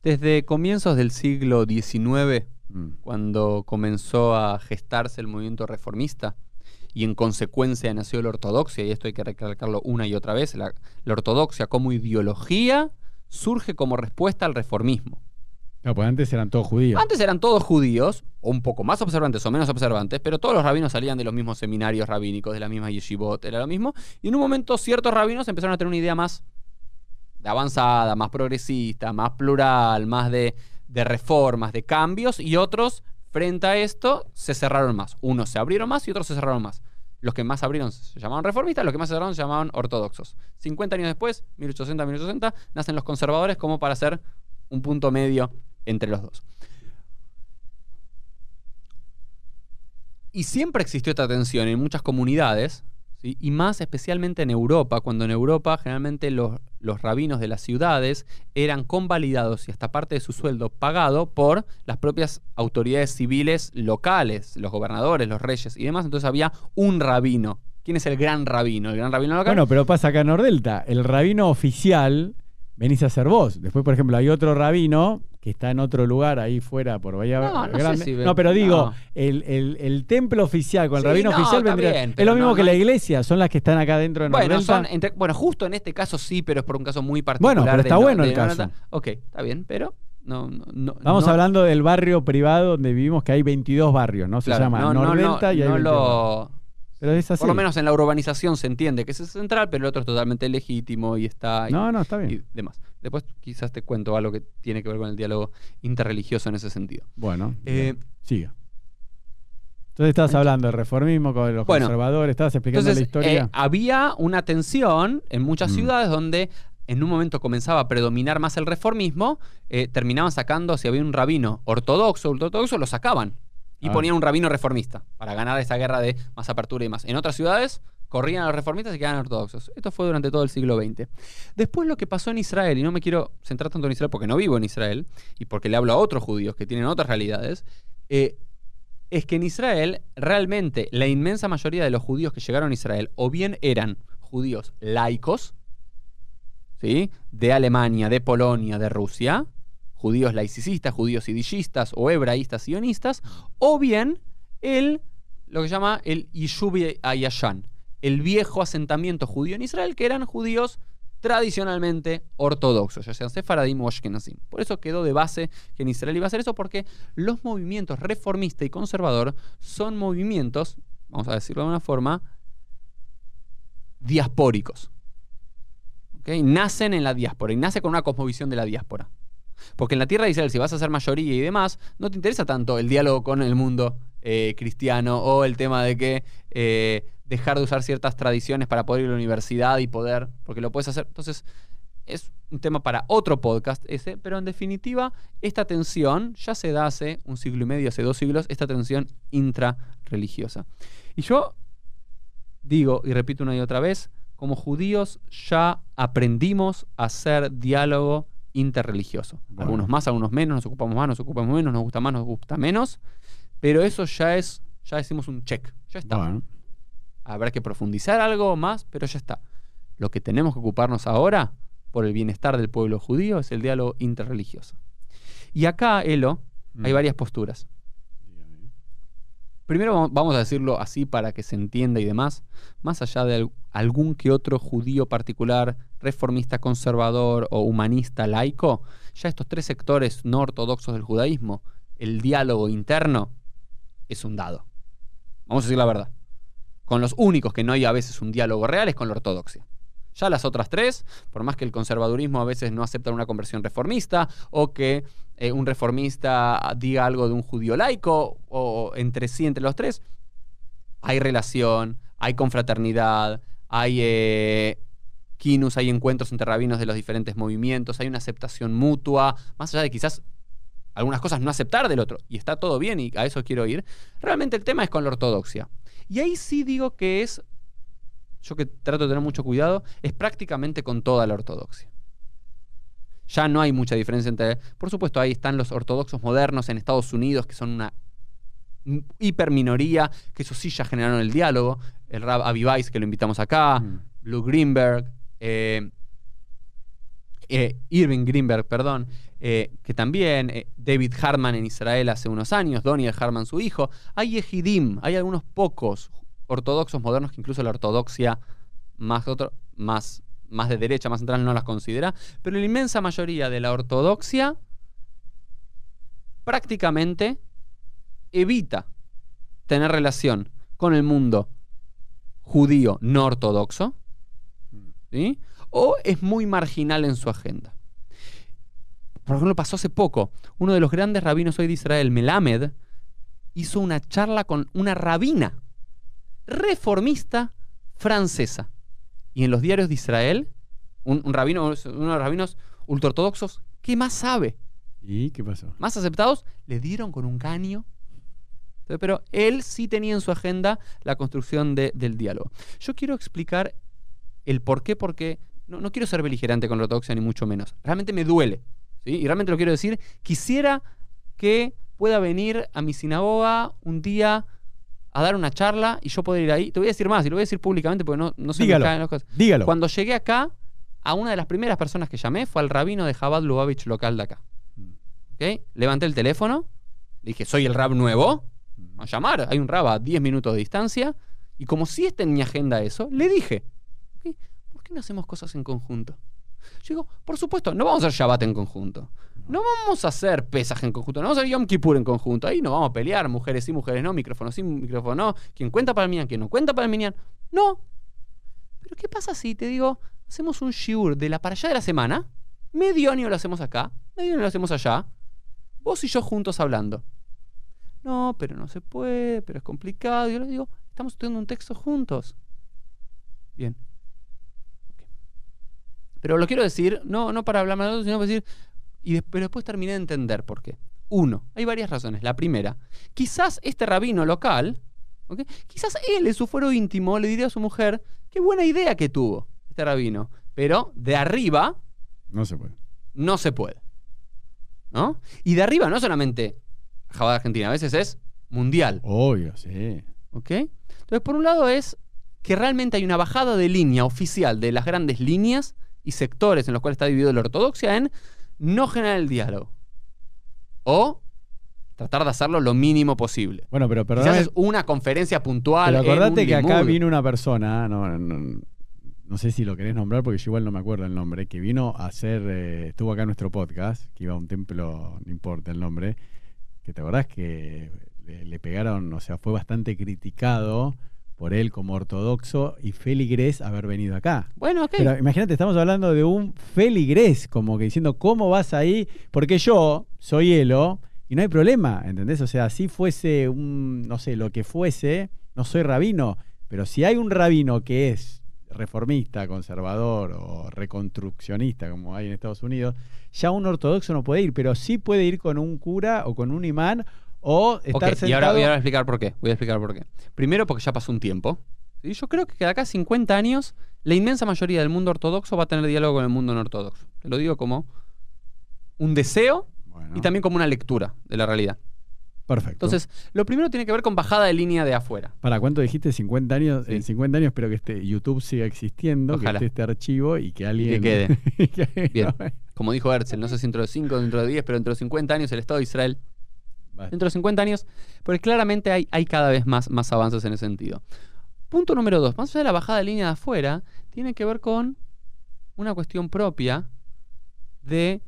Speaker 1: Desde comienzos del siglo XIX,
Speaker 2: Mm.
Speaker 1: cuando comenzó a gestarse el movimiento reformista y en consecuencia nació la ortodoxia, y esto hay que recalcarlo una y otra vez, la, la ortodoxia como ideología surge como respuesta al reformismo.
Speaker 2: No, pues antes eran todos judíos.
Speaker 1: Antes eran todos judíos, o un poco más observantes o menos observantes, pero todos los rabinos salían de los mismos seminarios rabínicos, de la misma yeshivot, era lo mismo, y en un momento ciertos rabinos empezaron a tener una idea más avanzada, más progresista, más plural, más de, de reformas, de cambios, y otros frente a esto se cerraron más. Unos se abrieron más y otros se cerraron más. Los que más abrieron se llamaban reformistas, los que más se cerraron se llamaban ortodoxos. 50 años después, 1860-1860, nacen los conservadores como para hacer un punto medio entre los dos. Y siempre existió esta tensión en muchas comunidades, y más especialmente en Europa, cuando en Europa generalmente los, los rabinos de las ciudades eran convalidados y hasta parte de su sueldo pagado por las propias autoridades civiles locales, los gobernadores, los reyes y demás. Entonces había un rabino. ¿Quién es el gran rabino? El gran rabino local.
Speaker 2: Bueno, pero pasa acá en Nordelta. El rabino oficial venís a ser vos. Después, por ejemplo, hay otro rabino que está en otro lugar ahí fuera por Bahía
Speaker 1: No, no sé
Speaker 2: Grande.
Speaker 1: si ven-
Speaker 2: no, pero digo,
Speaker 1: no.
Speaker 2: El, el- el templo oficial con el
Speaker 1: Sí,
Speaker 2: rabino
Speaker 1: no,
Speaker 2: oficial vendría.
Speaker 1: bien,
Speaker 2: es lo mismo que la iglesia, son las que están acá dentro de
Speaker 1: Bueno, son entre- bueno, justo en este caso sí, pero es por un caso muy particular.
Speaker 2: Bueno, pero está
Speaker 1: no-
Speaker 2: bueno
Speaker 1: de
Speaker 2: el caso.
Speaker 1: Ok, está bien, pero no. no- no-
Speaker 2: hablando del barrio privado donde vivimos, que hay 22 barrios, ¿no? Se
Speaker 1: claro,
Speaker 2: llama
Speaker 1: no- no-
Speaker 2: y hay
Speaker 1: no
Speaker 2: 22
Speaker 1: lo-.
Speaker 2: Pero es así.
Speaker 1: Por lo menos en la urbanización se entiende que es central, pero el otro es totalmente legítimo y está. y-
Speaker 2: No, no, está bien.
Speaker 1: y demás. Después quizás te cuento algo que tiene que ver con el diálogo interreligioso en ese sentido.
Speaker 2: Bueno,
Speaker 1: Eh,
Speaker 2: siga. Entonces estás hablando del reformismo con los
Speaker 1: Bueno,
Speaker 2: conservadores, estabas explicando
Speaker 1: Entonces,
Speaker 2: la historia.
Speaker 1: eh, había una tensión en muchas
Speaker 2: Mm.
Speaker 1: ciudades donde en un momento comenzaba a predominar más el reformismo, eh, terminaban sacando, si había un rabino ortodoxo, ultraortodoxo, lo sacaban y
Speaker 2: Ah.
Speaker 1: ponían un rabino reformista para ganar esa guerra de más apertura y más. En otras ciudades corrían a los reformistas y quedaban ortodoxos. Esto fue durante todo el siglo XX. Después lo que pasó en Israel, y no me quiero centrar tanto en Israel porque no vivo en Israel y porque le hablo a otros judíos que tienen otras realidades, eh, es que en Israel realmente la inmensa mayoría de los judíos que llegaron a Israel o bien eran judíos laicos, ¿sí? de Alemania, de Polonia, de Rusia, judíos laicistas, judíos idillistas o hebraístas sionistas, o bien el, lo que llama el Yishuv Ayashan, el viejo asentamiento judío en Israel, que eran judíos tradicionalmente ortodoxos, ya sean sefaradim o ashkenazim. Por eso quedó de base que en Israel iba a ser eso, porque los movimientos reformista y conservador son movimientos, vamos a decirlo de una forma, diaspóricos. Nacen en la diáspora y nace con una cosmovisión de la diáspora. Porque en la tierra de Israel, si vas a ser mayoría y demás, no te interesa tanto el diálogo con el mundo eh, cristiano o el tema de que eh, dejar de usar ciertas tradiciones para poder ir a la universidad y poder, porque lo puedes hacer. Entonces, es un tema para otro podcast ese, pero en definitiva, esta tensión ya se da hace un siglo y medio, hace dos siglos, esta tensión intrarreligiosa. Y yo digo y repito una y otra vez, como judíos ya aprendimos a hacer diálogo interreligioso.
Speaker 2: Bueno.
Speaker 1: Algunos más, algunos menos, nos ocupamos más, nos ocupamos menos, nos gusta más, nos gusta menos, pero eso ya es, ya decimos un check, ya está.
Speaker 2: Bueno,
Speaker 1: Habrá que profundizar algo más, pero ya está. Lo que tenemos que ocuparnos ahora, por el bienestar del pueblo judío, es el diálogo interreligioso. Y acá, Elo, hay
Speaker 2: Mm.
Speaker 1: varias posturas. Primero vamos- a decirlo así para que se entienda y demás, más allá de al- algún que otro judío particular, reformista, conservador o humanista laico, ya estos tres sectores no ortodoxos del judaísmo, el diálogo interno es un dado. Vamos a decir la verdad. Con los únicos que no hay a veces un diálogo real es con la ortodoxia. Ya las otras tres, por más que el conservadurismo a veces no acepta una conversión reformista o que eh, un reformista diga algo de un judío laico o entre sí, entre los tres, hay relación, hay confraternidad, hay eh, hay encuentros entre rabinos de los diferentes movimientos, hay una aceptación mutua, más allá de quizás algunas cosas no aceptar del otro, y está todo bien y a eso quiero ir, realmente el tema es con la ortodoxia. Y ahí sí digo que es, yo que trato de tener mucho cuidado, es prácticamente con toda la ortodoxia. Ya no hay mucha diferencia entre, por supuesto, ahí están los ortodoxos modernos en Estados Unidos, que son una hiperminoría, que eso sí ya generaron el diálogo, el Rab Avi Weiss, que lo invitamos acá,
Speaker 2: Mm.
Speaker 1: Blue Greenberg, eh, eh, Irving Greenberg, perdón, eh, que también, eh, David Hartman en Israel hace unos años, Daniel Hartman su hijo. Hay Ejidim, hay algunos pocos ortodoxos modernos que incluso la ortodoxia más, otro, más, más de derecha, más central no las considera, pero la inmensa mayoría de la ortodoxia prácticamente evita tener relación con el mundo judío no ortodoxo, ¿sí? o es muy marginal en su agenda. Por ejemplo, pasó hace poco, uno de los grandes rabinos hoy de Israel, Melamed, hizo una charla con una rabina reformista francesa. Y en los diarios de Israel, un, un rabino, uno de los rabinos ultraortodoxos, ¿qué más sabe?
Speaker 2: ¿Y qué pasó?
Speaker 1: Más aceptados, le dieron con un caño. Pero él sí tenía en su agenda la construcción de- del diálogo. Yo quiero explicar el por qué, porque no, no quiero ser beligerante con la ortodoxia, ni mucho menos. Realmente me duele. ¿Sí? Y realmente lo quiero decir. Quisiera que pueda venir a mi sinagoga un día a dar una charla y yo poder ir ahí. Te voy a decir más, y lo voy a decir públicamente porque no, no se
Speaker 2: Dígalo.
Speaker 1: me caen las cosas.
Speaker 2: Dígalo.
Speaker 1: Cuando llegué acá, a una de las primeras personas que llamé fue al rabino de Jabad Lubavitch local de acá. ¿Ok? Levanté el teléfono, le dije, soy el rab nuevo, a llamar, hay un rab a 10 minutos de distancia, y como si está en mi agenda eso, le dije, "Ok, ¿por qué no hacemos cosas en conjunto? Yo digo, por supuesto, no vamos a hacer Shabbat en conjunto. No vamos a hacer pesas en conjunto, no vamos a hacer Yom Kippur en conjunto. Ahí no vamos a pelear, mujeres sí, mujeres no, micrófono sí, micrófono no. Quien cuenta para el Minyan, quien no cuenta para el Minyan. No. Pero ¿qué pasa si te digo, hacemos un shiur de la para allá de la semana? Medio año lo hacemos acá, medio año lo hacemos allá. Vos y yo juntos hablando. No, pero no se puede, pero es complicado. Yo le digo, estamos estudiando un texto juntos. Bien. Pero lo quiero decir, no, no para hablar mal de otros, sino para decir, y pero después terminé de entender por qué. Uno, hay varias razones. La primera, quizás este rabino local, ¿ok? quizás él en su fuero íntimo le diría a su mujer, qué buena idea que tuvo este rabino. Pero de arriba
Speaker 2: No se puede.
Speaker 1: no se puede. ¿No? Y de arriba no solamente Jabá de Argentina, a veces es mundial.
Speaker 2: Obvio, sí.
Speaker 1: ¿Ok? Entonces, por un lado es que realmente hay una bajada de línea oficial de las grandes líneas y sectores en los cuales está dividido la ortodoxia en no generar el diálogo. O tratar de hacerlo lo mínimo posible.
Speaker 2: Bueno, pero perdón.
Speaker 1: es una conferencia puntual.
Speaker 2: Pero
Speaker 1: en
Speaker 2: acordate
Speaker 1: un
Speaker 2: que acá vino una persona, no, no, no sé si lo querés nombrar porque yo igual no me acuerdo el nombre, que vino a hacer, eh, estuvo acá en nuestro podcast, que iba a un templo, no importa el nombre, que te acordás que le, le pegaron, o sea, fue bastante criticado por él como ortodoxo y feligres haber venido acá.
Speaker 1: Bueno, ok.
Speaker 2: Pero imagínate, estamos hablando de un feligres, como que diciendo, ¿cómo vas ahí? Porque yo soy Elo y no hay problema, ¿entendés? O sea, si fuese un, no sé, lo que fuese, no soy rabino, pero si hay un rabino que es reformista, conservador o reconstruccionista, como hay en Estados Unidos, ya un ortodoxo no puede ir, pero sí puede ir con un cura o con un imán o estar
Speaker 1: y
Speaker 2: sentado...
Speaker 1: ahora voy a explicar por qué. Voy a explicar por qué. Primero, porque ya pasó un tiempo. ¿sí? Yo creo que de acá a 50 años, la inmensa mayoría del mundo ortodoxo va a tener diálogo con el mundo no ortodoxo. Te lo digo como un deseo
Speaker 2: Bueno,
Speaker 1: y también como una lectura de la realidad.
Speaker 2: perfecto.
Speaker 1: Entonces, lo primero tiene que ver con bajada de línea de afuera.
Speaker 2: ¿Para cuánto dijiste? 50 años.
Speaker 1: Sí.
Speaker 2: En 50 años espero que este YouTube siga existiendo,
Speaker 1: Ojalá.
Speaker 2: que esté este archivo y que alguien.
Speaker 1: quede.
Speaker 2: que-
Speaker 1: Bien. Como dijo Herzl, no sé si dentro de 5, dentro de 10, pero dentro de 50 años el Estado de Israel Dentro de 50 años, porque claramente hay, hay cada vez más, más avances en ese sentido. Punto número dos, más allá de la bajada de línea de afuera, tiene que ver con una cuestión propia de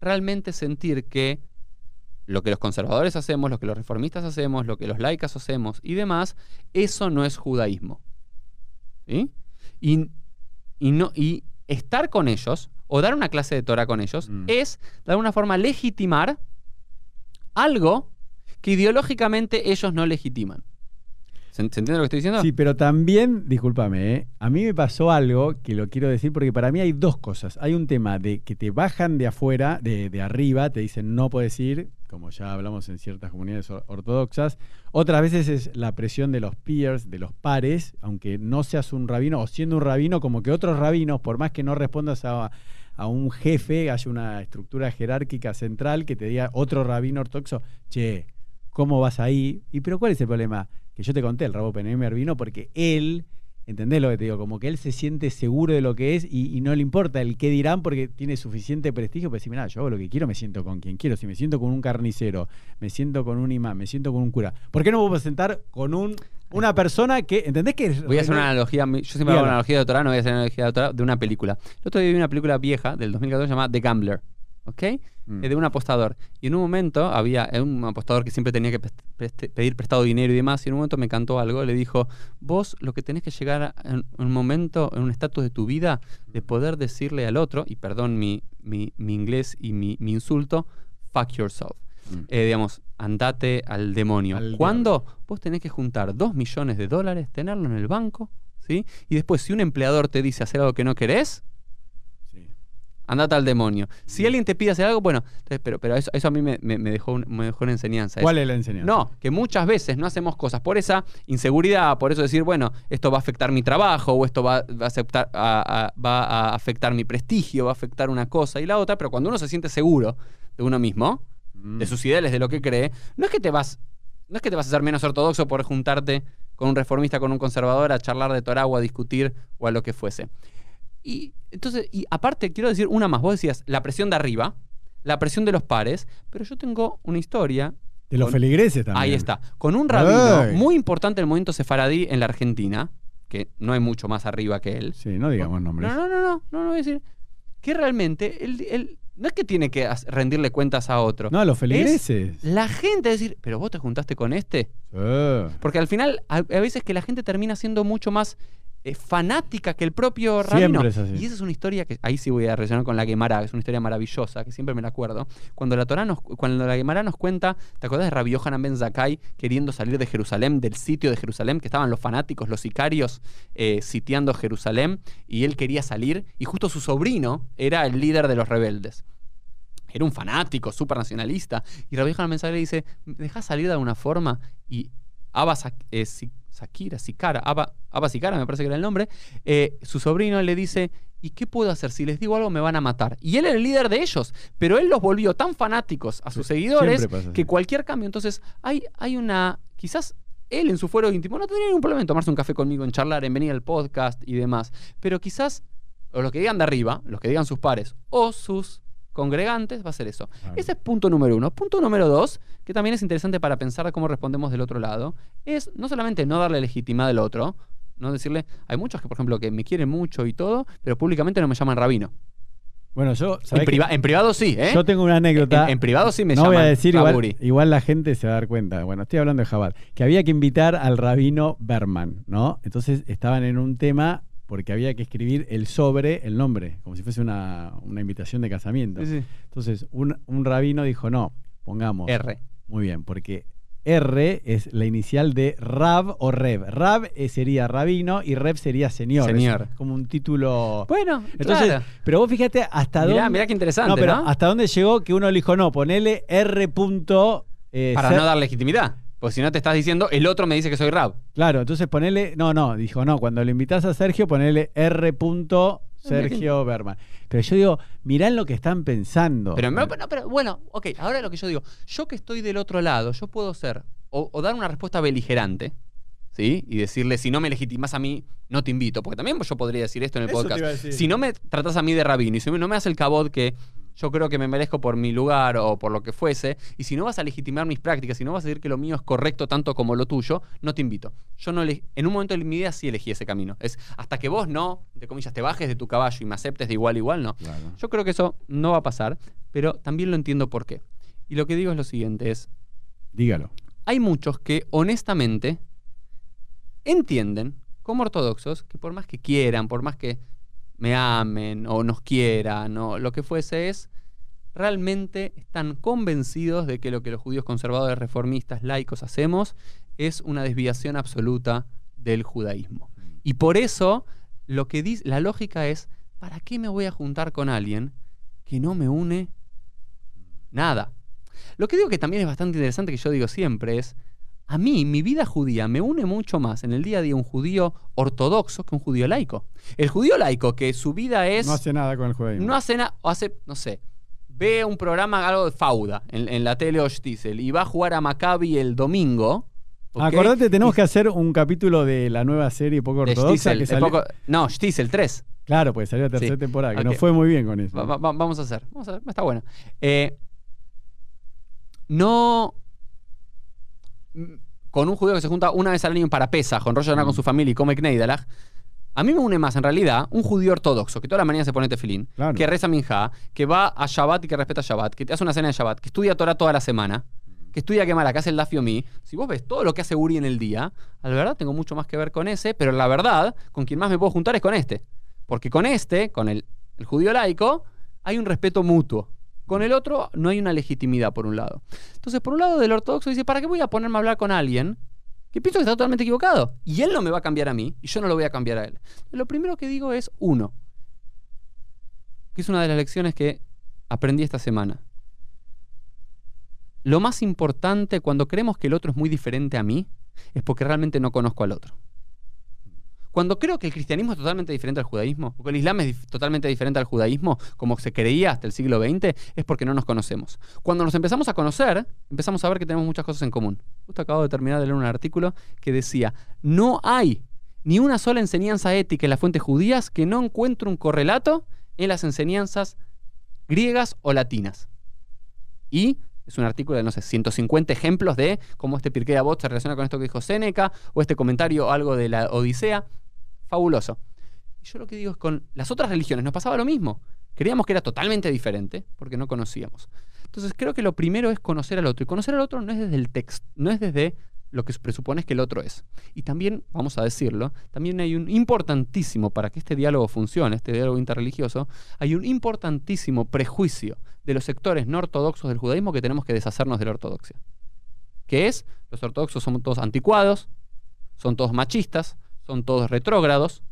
Speaker 1: realmente sentir que lo que los conservadores hacemos, lo que los reformistas hacemos, lo que los laicas hacemos y demás, eso no es judaísmo. ¿Sí? Y, y no, y estar con ellos, o dar una clase de Torah con ellos,
Speaker 2: Mm.
Speaker 1: es de alguna forma legitimar algo que ideológicamente ellos no legitiman. ¿Se, entiende lo que estoy diciendo?
Speaker 2: Sí, pero también, discúlpame, ¿eh? a mí me pasó algo que lo quiero decir porque para mí hay dos cosas. Hay un tema de que te bajan de afuera, de, de arriba, te dicen no puedes ir, como ya hablamos en ciertas comunidades or- ortodoxas. Otras veces es la presión de los peers, de los pares, aunque no seas un rabino o siendo un rabino, como que otros rabinos, por más que no respondas a, a un jefe, haya una estructura jerárquica central que te diga otro rabino ortodoxo, che, ¿cómo vas ahí? ¿Y pero cuál es el problema? Que yo te conté, el Rabo Penheimer vino porque él, ¿entendés lo que te digo? Como que él se siente seguro de lo que es y, no le importa el qué dirán porque tiene suficiente prestigio para decir, mira, yo lo que quiero, me siento con quien quiero. Si me siento con un carnicero, me siento con un imán, me siento con un cura. ¿Por qué no me puedo sentar con un, una persona que, ¿entendés que es
Speaker 1: Voy a hacer una analogía, yo siempre hago una analogía de Torah, no voy a hacer una analogía de Torah, de una película. El otro día vi una película vieja del 2014 llamada The Gambler, ¿ok?
Speaker 2: Mm.
Speaker 1: De un apostador. Y en un momento había un apostador que siempre tenía que pedir prestado dinero y demás, y en un momento me cantó algo, le dijo, vos lo que tenés que llegar a- en un momento, en un estatus de tu vida, de poder decirle al otro, y perdón mi, mi, mi inglés y mi, mi insulto, fuck yourself.
Speaker 2: Mm.
Speaker 1: eh, digamos, andate al demonio.
Speaker 2: Al
Speaker 1: ¿Cuándo? Vos tenés que juntar 2 millones de dólares, tenerlo en el banco, ¿sí? Y después, si un empleador te dice hacer algo que no querés,
Speaker 2: Sí.
Speaker 1: andate al demonio. Si
Speaker 2: Mm.
Speaker 1: alguien te pide hacer algo, bueno, entonces, pero, pero eso, eso a mí me, me- me dejó, un- me dejó una enseñanza. Es-
Speaker 2: ¿Cuál es la enseñanza?
Speaker 1: no, que muchas veces no hacemos cosas por esa inseguridad, por eso decir, bueno, esto va a afectar mi trabajo, o esto va, va a, aceptar- a- a- va a afectar mi prestigio, va a afectar una cosa y la otra, pero cuando uno se siente seguro de uno mismo,
Speaker 2: Mm.
Speaker 1: de sus ideales, de lo que cree, no es que te vas, no es que te vas a hacer menos ortodoxo por juntarte con un reformista, con un conservador, a charlar de Torah o a discutir o a lo que fuese. Y entonces, y aparte, quiero decir una más. Vos decías la presión de arriba, la presión de los pares, pero yo tengo una historia
Speaker 2: De los
Speaker 1: con-
Speaker 2: feligreses también.
Speaker 1: Ahí está. Con un rabino
Speaker 2: Ay.
Speaker 1: muy importante en el movimiento sefaradí en la Argentina, que no hay mucho más arriba que él.
Speaker 2: Sí, no digamos nombres.
Speaker 1: No, no, no, no, no, no voy a decir. Que realmente él, él- no es que tiene que rendirle cuentas a otro.
Speaker 2: No, los feligreses.
Speaker 1: La gente decir, pero vos te juntaste con este. Porque al final, a, a veces que la gente termina siendo mucho más eh, fanática que el propio rabino.
Speaker 2: Siempre es así.
Speaker 1: Y esa es una historia que ahí sí voy a relacionar con la Gemara, que es una historia maravillosa, que siempre me la acuerdo. Cuando la Torá nos, cuando la Gemara nos cuenta, ¿te acuerdas de Rabbi Yohanan ben Zakkai queriendo salir de Jerusalén, del sitio de Jerusalén, que estaban los fanáticos, los sicarios eh, sitiando Jerusalén, y él quería salir, y justo su sobrino era el líder de los rebeldes. Era un fanático, súper nacionalista. Y Rabbi Yohanan ben Zakkai le dice, ¿me dejás salir de alguna forma? Y Abba Sak- eh, Sakira, Sikara, Abba, Abba Sikara, me parece que era el nombre, eh, su sobrino le dice, ¿y qué puedo hacer? Si les digo algo me van a matar. Y él era el líder de ellos, pero él los volvió tan fanáticos a sus seguidores que cualquier cambio, entonces hay, hay una, quizás él en su fuero íntimo no tendría ningún problema en tomarse un café conmigo, en charlar, en venir al podcast y demás, pero quizás, o los que digan de arriba, los que digan sus pares, o sus congregantes, va a ser eso. Ese es punto número uno. Punto número dos, que también es interesante para pensar cómo respondemos del otro lado, es no solamente no darle legitimidad al otro, no decirle, hay muchos que, por ejemplo, que me quieren mucho y todo, pero públicamente no me llaman rabino.
Speaker 2: Bueno, yo.
Speaker 1: En, en privado sí, ¿eh?
Speaker 2: Yo tengo una anécdota.
Speaker 1: En, en privado sí me
Speaker 2: no
Speaker 1: llaman
Speaker 2: voy a decir igual, igual la gente se va a dar cuenta. Bueno, estoy hablando de Jabal. Que había que invitar al rabino Berman, ¿no? Entonces estaban en un tema porque había que escribir el sobre, el nombre, como si fuese una, una invitación de casamiento.
Speaker 1: Sí, sí.
Speaker 2: Entonces un, un rabino dijo, no, pongamos.
Speaker 1: R.
Speaker 2: Muy bien, porque R es la inicial de Rab o Rev. Rab eh, sería rabino y Rev sería señor.
Speaker 1: Señor.
Speaker 2: Es como un título.
Speaker 1: Bueno,
Speaker 2: Entonces,
Speaker 1: claro.
Speaker 2: pero vos fíjate hasta
Speaker 1: Mirá,
Speaker 2: dónde.
Speaker 1: mirá qué interesante,
Speaker 2: no, hasta dónde llegó que uno le dijo, no, ponele R. punto, eh,
Speaker 1: Para
Speaker 2: ser-
Speaker 1: no dar legitimidad. Porque si no te estás diciendo, el otro me dice que soy rab.
Speaker 2: Claro, entonces ponele. No, no, dijo, no, cuando le invitas a Sergio, ponele R. punto Sergio Berman. Pero yo digo, mirá en lo que están pensando.
Speaker 1: Pero, no, pero, pero, bueno, ok, ahora lo que yo digo, yo que estoy del otro lado, yo puedo ser o, o dar una respuesta beligerante, ¿sí? Y decirle, si no me legitimas a mí, no te invito. Porque también yo podría decir esto en el
Speaker 2: Eso te
Speaker 1: podcast.
Speaker 2: iba a decir.
Speaker 1: Si no me tratas a mí de rabino y si no me das el cabot que yo creo que me merezco por mi lugar o por lo que fuese, y si no vas a legitimar mis prácticas, si no vas a decir que lo mío es correcto tanto como lo tuyo, no te invito. Yo no le- en un momento de mi vida sí elegí ese camino. Es hasta que vos no, de comillas, te bajes de tu caballo y me aceptes de igual a igual, no.
Speaker 2: Claro.
Speaker 1: Yo creo que eso no va a pasar, pero también lo entiendo por qué. Y lo que digo es lo siguiente, es,
Speaker 2: Dígalo.
Speaker 1: hay muchos que honestamente entienden, como ortodoxos, que por más que quieran, por más que me amen o nos quieran o lo que fuese, es realmente están convencidos de que lo que los judíos conservadores, reformistas, laicos hacemos es una desviación absoluta del judaísmo. Y por eso lo que dice, la lógica es, ¿para qué me voy a juntar con alguien que no me une nada? Lo que digo que también es bastante interesante, que yo digo siempre, es, a mí, mi vida judía me une mucho más en el día a día un judío ortodoxo que un judío laico. El judío laico, que su vida es...
Speaker 2: No hace nada con el judaísmo.
Speaker 1: No hace nada, o hace, no sé, ve un programa, algo de Fauda, en, en la tele o Stiesel, y va a jugar a Maccabi el domingo. ¿ok?
Speaker 2: Acordate, tenemos
Speaker 1: Y-
Speaker 2: que hacer un capítulo de la nueva serie poco ortodoxa
Speaker 1: Stiesel,
Speaker 2: que salió.
Speaker 1: poco- no, Stiesel 3.
Speaker 2: Claro, pues salió la tercera
Speaker 1: Sí.
Speaker 2: temporada, que
Speaker 1: Ok.
Speaker 2: nos fue muy bien con eso.
Speaker 1: Va- va- va- vamos a hacer, vamos a ver, está bueno. Eh, no. Mm, Con un judío que se junta una vez al año para Pesa, con Rosh Hashanah con
Speaker 2: Mm.
Speaker 1: su familia y come Kneidalach. A mí me une más, en realidad, un judío ortodoxo que toda la mañana se pone tefilín,
Speaker 2: Claro.
Speaker 1: que reza minja, que va a Shabbat y que respeta Shabbat, que te hace una cena de Shabbat, que estudia Torah toda la semana, que estudia Gemara, que hace el Dafio Mi. Si vos ves todo lo que hace Uri en el día, a la verdad tengo mucho más que ver con ese, pero la verdad, con quien más me puedo juntar es con este. Porque con este, con el, el judío laico, hay un respeto mutuo. Con el otro no hay una legitimidad, por un lado. Entonces, por un lado, del ortodoxo dice, ¿para qué voy a ponerme a hablar con alguien que pienso que está totalmente equivocado? Y él no me va a cambiar a mí y yo no lo voy a cambiar a él. Lo primero que digo es, uno, que es una de las lecciones que aprendí esta semana. Lo más importante cuando creemos que el otro es muy diferente a mí es porque realmente no conozco al otro. Cuando creo que el cristianismo es totalmente diferente al judaísmo, o que el islam es totalmente diferente al judaísmo, como se creía hasta el siglo XX, es porque no nos conocemos. Cuando nos empezamos a conocer, empezamos a ver que tenemos muchas cosas en común. Justo acabo de terminar de leer un artículo que decía, no hay ni una sola enseñanza ética en las fuentes judías que no encuentre un correlato en las enseñanzas griegas o latinas. Y es un artículo de, no sé, 150 ejemplos de cómo este Pirkei Avot se relaciona con esto que dijo Séneca, o este comentario, algo de la Odisea. Fabuloso. Y yo lo que digo es con las otras religiones nos pasaba lo mismo. Creíamos que era totalmente diferente porque no conocíamos. Entonces creo que lo primero es conocer al otro. Y conocer al otro no es desde el texto, no es desde lo que se presupone que el otro es. Y también, vamos a decirlo, también hay un importantísimo, para que este diálogo funcione, este diálogo interreligioso, hay un importantísimo prejuicio de los sectores no ortodoxos del judaísmo que tenemos que deshacernos de la ortodoxia. Que es, los ortodoxos son todos anticuados, son todos machistas, son todos retrógrados,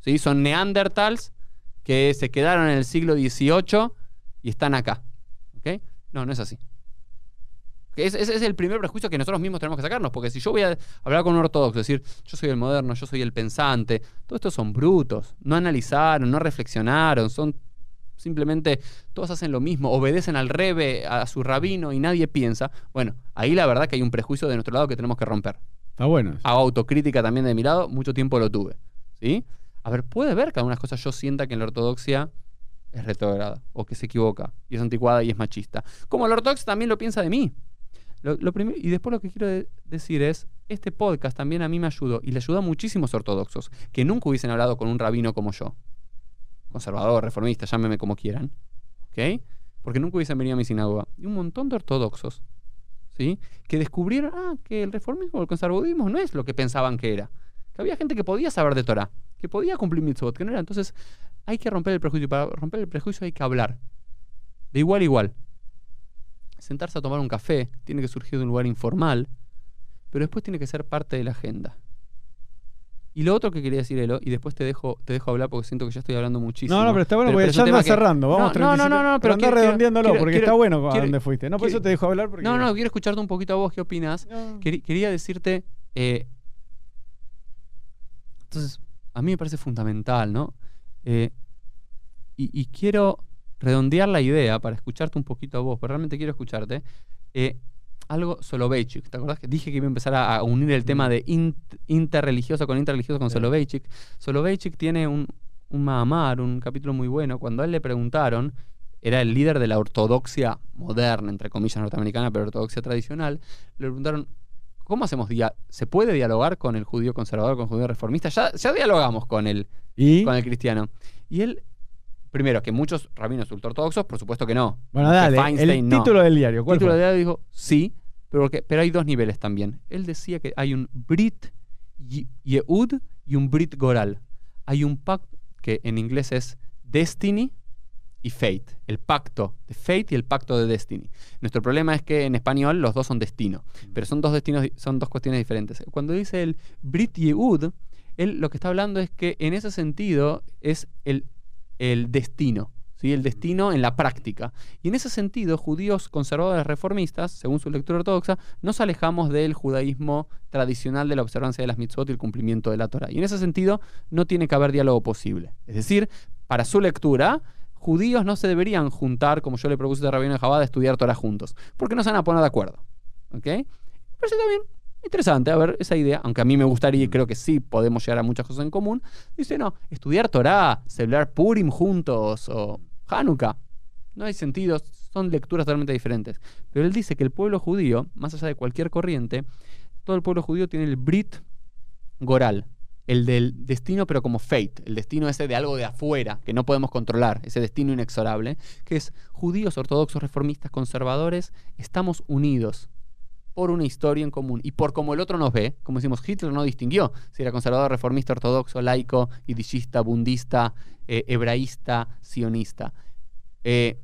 Speaker 1: ¿sí? son neandertals que se quedaron en el siglo XVIII y están acá. No, no es así. Ese es el primer prejuicio que nosotros mismos tenemos que sacarnos, porque si yo voy a hablar con un ortodoxo, decir, yo soy el moderno, yo soy el pensante, todos estos son brutos, no analizaron, no reflexionaron, son simplemente, todos hacen lo mismo, obedecen al rebe, a su rabino y nadie piensa. Bueno, ahí la verdad que hay un prejuicio de nuestro lado que tenemos que romper.
Speaker 2: Está.
Speaker 1: Hago autocrítica también de mi lado, mucho tiempo lo tuve. ¿Sí? A ver, puede ver que algunas cosas yo sienta que en la ortodoxia es retrograda o que se equivoca y es anticuada y es machista. Como la ortodoxia también lo piensa de mí. Lo, y después lo que quiero de- decir es, este podcast también a mí me ayudó y le ayudó a muchísimos ortodoxos que nunca hubiesen hablado con un rabino como yo. Conservador, reformista, llámeme como quieran. ¿Ok? Porque nunca hubiesen venido a mi sinagoga. Y un montón de ortodoxos que descubrieron ah, que el reformismo o el conservadurismo no es lo que pensaban que era. Que había gente que podía saber de Torah, que podía cumplir mitzvot, que no era. Entonces, hay que romper el prejuicio. Para romper el prejuicio hay que hablar. De igual a igual. Sentarse a tomar un café tiene que surgir de un lugar informal, pero después tiene que ser parte de la agenda. Y lo otro que quería decir, Elo, y después te dejo, te dejo hablar porque siento que ya estoy hablando muchísimo.
Speaker 2: No, no, pero está bueno porque ya anda
Speaker 1: que-
Speaker 2: cerrando. Vamos
Speaker 1: No, no, no,
Speaker 2: 37,
Speaker 1: no, no, pero
Speaker 2: anda redondeándolo
Speaker 1: quiero-
Speaker 2: porque
Speaker 1: quiero-
Speaker 2: está bueno a dónde fuiste. No, por eso te dejo hablar porque.
Speaker 1: No, no, quiero escucharte un poquito a vos, ¿qué opinas?
Speaker 2: No.
Speaker 1: Quería decirte, eh, entonces, a mí me parece fundamental, ¿no? Eh, y, y quiero redondear la idea para escucharte un poquito a vos, pero realmente quiero escucharte. eh, algo Soloveitchik, ¿te acordás que dije que iba a empezar a, a unir el tema de int- interreligioso con interreligioso con
Speaker 2: Sí.
Speaker 1: Soloveitchik? Soloveitchik tiene un, un Mahamar, un capítulo muy bueno, cuando a él le preguntaron, era el líder de la ortodoxia moderna, entre comillas norteamericana, pero ortodoxia tradicional, le preguntaron, ¿cómo hacemos dia ¿Se puede dialogar con el judío conservador, con el judío reformista? Ya, ya dialogamos con el,
Speaker 2: Y.
Speaker 1: con el cristiano. Y él, primero, que muchos rabinos ultraortodoxos, por supuesto que no.
Speaker 2: Bueno, dale. El
Speaker 1: no.
Speaker 2: título del diario. ¿Cuál
Speaker 1: título
Speaker 2: fue?
Speaker 1: de diario dijo, sí, pero, que- pero hay dos niveles también. Él decía que hay un Brit Ye- Yehud y un Brit Goral. Hay un pacto que en inglés es Destiny y Fate. El pacto de Fate y el pacto de Destiny. Nuestro problema es que en español los dos son destino, pero son dos destinos, son dos cuestiones diferentes. Cuando dice el Brit Yehud, él lo que está hablando es que en ese sentido es el, el destino. ¿sí? El destino en la práctica. Y en ese sentido, judíos conservadores reformistas, según su lectura ortodoxa, nos alejamos del judaísmo tradicional de la observancia de las mitzvot y el cumplimiento de la Torah. Y en ese sentido, no tiene que haber diálogo posible. Es decir, para su lectura, judíos no se deberían juntar, como yo le propuse a Rabino de Jabad, a estudiar Torah juntos, porque no se van a poner de acuerdo. ¿Ok? Pero sí también interesante, a ver, esa idea, aunque a mí me gustaría y creo que sí podemos llegar a muchas cosas en común, dice, no, estudiar Torah, celebrar Purim juntos o Hanukkah, no hay sentido, son lecturas totalmente diferentes. Pero él dice que el pueblo judío, más allá de cualquier corriente, todo el pueblo judío tiene el Brit Goral, el del destino pero como fate, el destino ese de algo de afuera que no podemos controlar, ese destino inexorable, que es judíos, ortodoxos, reformistas, conservadores, estamos unidos por una historia en común y por como el otro nos ve, como decimos, Hitler no distinguió si era conservador, reformista, ortodoxo, laico, idishista, bundista, eh, hebraísta, sionista. Eh,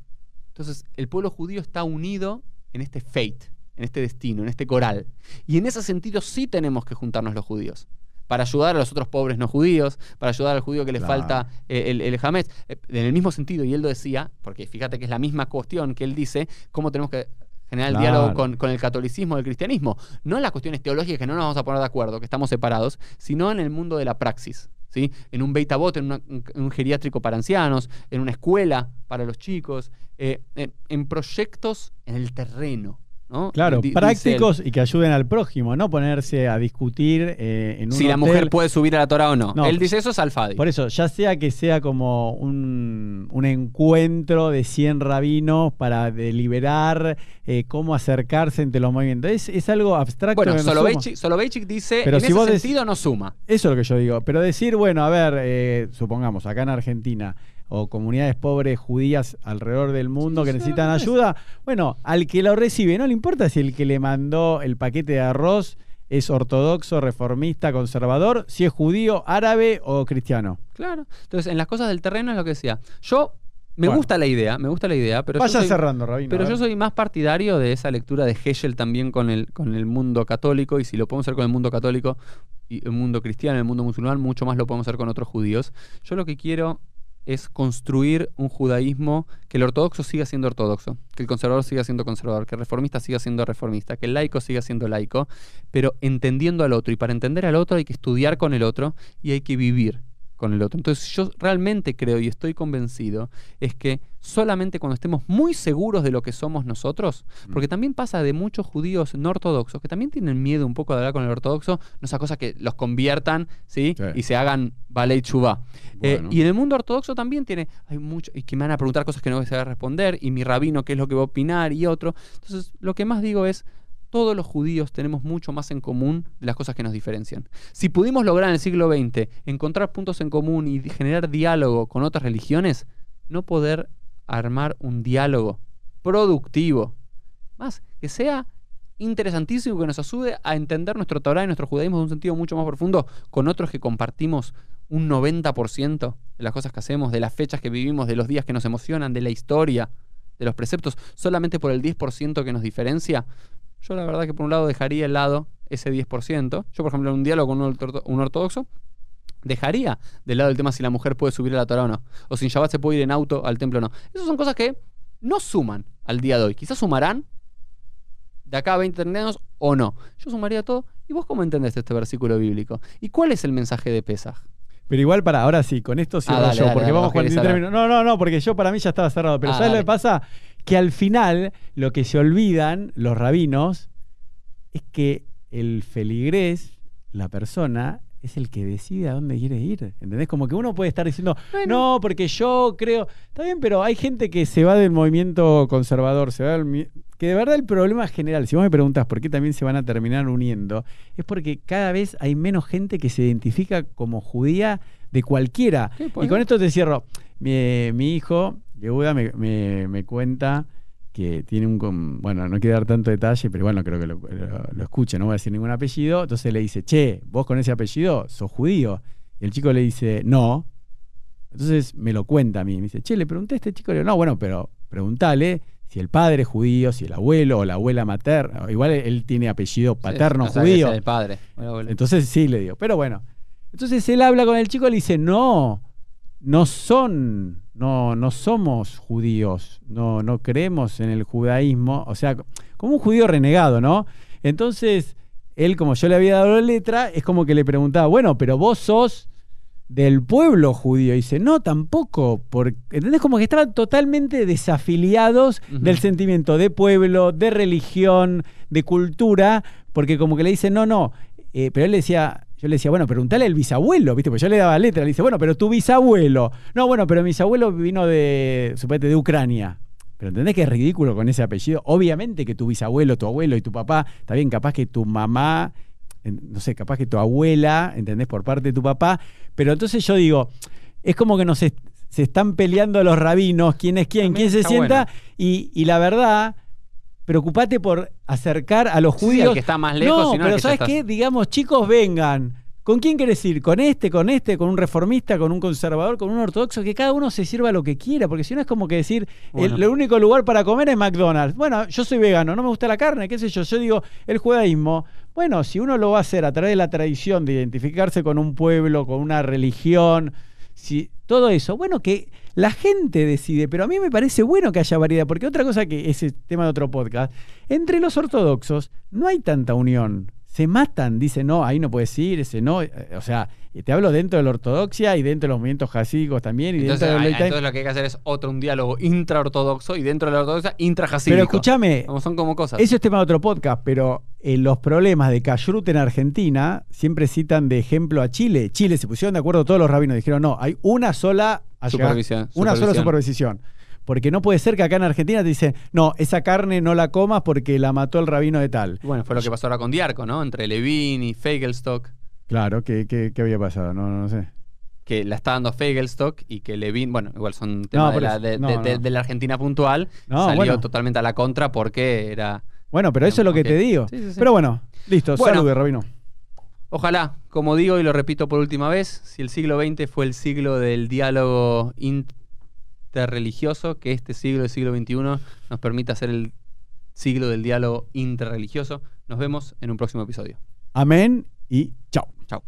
Speaker 1: Entonces, el pueblo judío está unido en este fate, en este destino, en este coral. Y en ese sentido sí tenemos que juntarnos los judíos. Para ayudar a los otros pobres no judíos, para ayudar al judío que le
Speaker 2: Claro.
Speaker 1: falta eh, el, el jamés. En el mismo sentido, y él lo decía, porque fíjate que es la misma cuestión que él dice, cómo tenemos que generar el
Speaker 2: Claro.
Speaker 1: diálogo con, con el catolicismo, el cristianismo. No en las cuestiones teológicas que no nos vamos a poner de acuerdo, que estamos separados, sino en el mundo de la praxis. ¿sí? En un Beit Avot, en, una- un, en un geriátrico para ancianos, en una escuela para los chicos, eh, en, en proyectos en el terreno. ¿No?
Speaker 2: Claro, prácticos y que ayuden al prójimo, no ponerse a discutir eh, en un
Speaker 1: Si la mujer puede subir a la Torah o no.
Speaker 2: No.
Speaker 1: Él dice eso es alfadi.
Speaker 2: Por eso, ya sea que sea como un, un encuentro de 100 rabinos para deliberar eh, cómo acercarse entre los movimientos. Es, es algo abstracto.
Speaker 1: Bueno. Soloveitchik, Soloveitchik dice,
Speaker 2: Pero
Speaker 1: en
Speaker 2: si
Speaker 1: ese
Speaker 2: vos
Speaker 1: sentido no suma.
Speaker 2: Eso es lo que yo digo. Pero decir, bueno, a ver, eh, supongamos, acá en Argentina, o comunidades pobres judías alrededor del mundo
Speaker 1: Sí,
Speaker 2: que necesitan ayuda, bueno, al que lo recibe, no le importa si el que le mandó el paquete de arroz es ortodoxo, reformista, conservador, si es judío, árabe o cristiano.
Speaker 1: Claro. Entonces, en las cosas del terreno es lo que decía. Yo me
Speaker 2: Bueno.
Speaker 1: gusta la idea, me gusta la idea, pero
Speaker 2: Vaya
Speaker 1: yo soy,
Speaker 2: cerrando, Rabino.
Speaker 1: pero yo soy más partidario de esa lectura de Hegel también con el, con el mundo católico, y si lo podemos hacer con el mundo católico y el mundo cristiano, el mundo musulmán, mucho más lo podemos hacer con otros judíos. Yo lo que quiero es construir un judaísmo que el ortodoxo siga siendo ortodoxo, que el conservador siga siendo conservador, que el reformista siga siendo reformista, que el laico siga siendo laico, pero entendiendo al otro. Y para entender al otro hay que estudiar con el otro y hay que vivir con el otro. Entonces yo realmente creo y estoy convencido es que solamente cuando estemos muy seguros de lo que somos nosotros, porque también pasa de muchos judíos no ortodoxos que también tienen miedo un poco de hablar con el ortodoxo, no esa cosa que los conviertan, ¿sí?
Speaker 2: Sí.
Speaker 1: Y se hagan ballet chubá. Eh,
Speaker 2: Bueno.
Speaker 1: y en el mundo ortodoxo también tiene, hay mucho, y que me van a preguntar cosas que no voy a saber responder, y mi rabino qué es lo que va a opinar, y otro. Entonces, lo que más digo es, todos los judíos tenemos mucho más en común de las cosas que nos diferencian. Si pudimos lograr en el siglo XX encontrar puntos en común y generar diálogo con otras religiones, no poder armar un diálogo productivo, más que sea interesantísimo, que nos ayude a entender nuestro Torah y nuestro judaísmo en un sentido mucho más profundo con otros que compartimos un 90% de las cosas que hacemos, de las fechas que vivimos, de los días que nos emocionan, de la historia, de los preceptos, solamente por el 10% que nos diferencia. Yo la verdad que por un lado dejaría de lado ese 10%. Yo, por ejemplo, en un diálogo con un orto- un ortodoxo, dejaría de lado el tema si la mujer puede subir a la Torah o no. O si en Shabbat se puede ir en auto al templo o no. Esas son cosas que no suman al día de hoy. Quizás sumarán de acá a 20 años o no. Yo sumaría todo. ¿Y vos cómo entendés este versículo bíblico? ¿Y cuál es el mensaje de Pesaj?
Speaker 2: Pero igual para, ahora sí, con esto cierro
Speaker 1: Ah,
Speaker 2: yo,
Speaker 1: dale,
Speaker 2: porque
Speaker 1: dale,
Speaker 2: vamos
Speaker 1: vos
Speaker 2: con
Speaker 1: querés
Speaker 2: 43
Speaker 1: hablar.
Speaker 2: minutos. No, no, no, porque yo para mí ya estaba cerrado. Pero
Speaker 1: Ah,
Speaker 2: ¿sabes lo que pasa? Que al final lo que se olvidan los rabinos es que el feligrés, la persona, es el que decide a dónde quiere ir. ¿Entendés? Como que uno puede estar diciendo, no, porque yo creo. Está bien, pero hay gente que se va del movimiento conservador, se va del que de verdad el problema general, si vos me preguntás por qué también se van a terminar uniendo, es porque cada vez hay menos gente que se identifica como judía de cualquiera.
Speaker 1: Sí, pues,
Speaker 2: y con esto te cierro. Mi, mi hijo, Yehuda, me, me- me cuenta que tiene un... Bueno, no quiero dar tanto detalle, pero bueno, creo que lo, lo, lo escuche, no voy a decir ningún apellido. Entonces le dice, che, vos con ese apellido sos judío. Y el chico le dice, no. Entonces me lo cuenta a mí. Me dice, che, le pregunté a este chico. Le digo, no, bueno, pero preguntale si el padre es judío, si el abuelo o la abuela materna. Igual él tiene apellido paterno
Speaker 1: Sí,
Speaker 2: judío.
Speaker 1: el padre.
Speaker 2: Entonces sí le digo, pero bueno. Entonces él habla con el chico y le dice, no, no son, no, no somos judíos, no, no creemos en el judaísmo, o sea, como un judío renegado, ¿no? Entonces, él, como yo le había dado la letra, es como que le preguntaba, bueno, pero vos sos del pueblo judío. Y dice, no, tampoco. Porque, ¿Entendés? Como que estaban totalmente desafiliados del sentimiento de pueblo, de religión, de cultura, porque como que le dicen, no, no. Eh, pero él le decía, yo le decía, bueno, preguntale al bisabuelo, ¿viste? Pues yo le daba letra, le dice, bueno, pero tu bisabuelo. No, bueno, pero mi bisabuelo vino de, suponete, de Ucrania. Pero ¿entendés que es ridículo con ese apellido? Obviamente que tu bisabuelo, tu abuelo y tu papá, está bien, capaz que tu mamá, no sé, capaz que tu abuela, ¿entendés? Por parte de tu papá. Pero entonces yo digo, es como que nos est- se están peleando los rabinos, quién es quién,
Speaker 1: También
Speaker 2: quién se sienta,
Speaker 1: bueno.
Speaker 2: y, y la verdad, preocupate por acercar a los
Speaker 1: Sí,
Speaker 2: judíos.
Speaker 1: que está más lejos,
Speaker 2: no,
Speaker 1: sino
Speaker 2: pero
Speaker 1: que
Speaker 2: ¿sabes qué? Digamos, chicos, vengan. ¿Con quién querés ir? ¿Con este, con este, con un reformista, con un conservador, con un ortodoxo? Que cada uno se sirva lo que quiera, porque si no es como que decir,
Speaker 1: Bueno.
Speaker 2: el, el único lugar para comer es McDonald's. Bueno, yo soy vegano, no me gusta la carne, qué sé yo. Yo digo, el judaísmo, bueno, si uno lo va a hacer a través de la tradición de identificarse con un pueblo, con una religión, si, todo eso, bueno, que la gente decide, pero a mí me parece bueno que haya variedad, porque otra cosa que ese tema de otro podcast, entre los ortodoxos no hay tanta unión. Se matan, dicen, no, ahí no puedes ir, ese no. Eh, O sea, te hablo dentro de la ortodoxia y dentro de los movimientos jasídicos también. Y
Speaker 1: Entonces,
Speaker 2: dentro
Speaker 1: hay-
Speaker 2: de
Speaker 1: entonces lo que hay que hacer es otro un diálogo intraortodoxo y dentro de la ortodoxa intrajacídico.
Speaker 2: Pero escúchame,
Speaker 1: Como son como cosas.
Speaker 2: eso es tema de otro podcast, pero eh, los problemas de Kashrut en Argentina siempre citan de ejemplo a Chile. Chile se pusieron de acuerdo todos los rabinos, dijeron, no, hay una sola allá-
Speaker 1: Supervisión,
Speaker 2: una sola
Speaker 1: supervisión.
Speaker 2: Porque no puede ser que acá en Argentina te dicen, no, esa carne no la comas porque la mató el rabino de tal.
Speaker 1: Bueno, fue lo que pasó ahora con Diarco, ¿no? Entre Levin y Fegelstock,
Speaker 2: Claro, ¿qué, qué, qué había pasado? No, no, no sé.
Speaker 1: que la está dando Fegelstock y que Levin, bueno, igual son temas de, la,
Speaker 2: eso.
Speaker 1: de,
Speaker 2: No,
Speaker 1: de- de-
Speaker 2: no.
Speaker 1: de la Argentina puntual. Salió
Speaker 2: bueno.
Speaker 1: totalmente a la contra porque era.
Speaker 2: Bueno, pero eso es lo que te digo.
Speaker 1: Sí, sí, sí.
Speaker 2: Pero bueno, listo,
Speaker 1: Bueno.
Speaker 2: salude, rabino.
Speaker 1: Ojalá, como digo y lo repito por última vez, si el siglo XX fue el siglo del diálogo interreligioso, que este siglo, el siglo XXI, nos permita ser el siglo del diálogo interreligioso. Nos vemos en un próximo episodio.
Speaker 2: Amén y chao.
Speaker 1: Chao.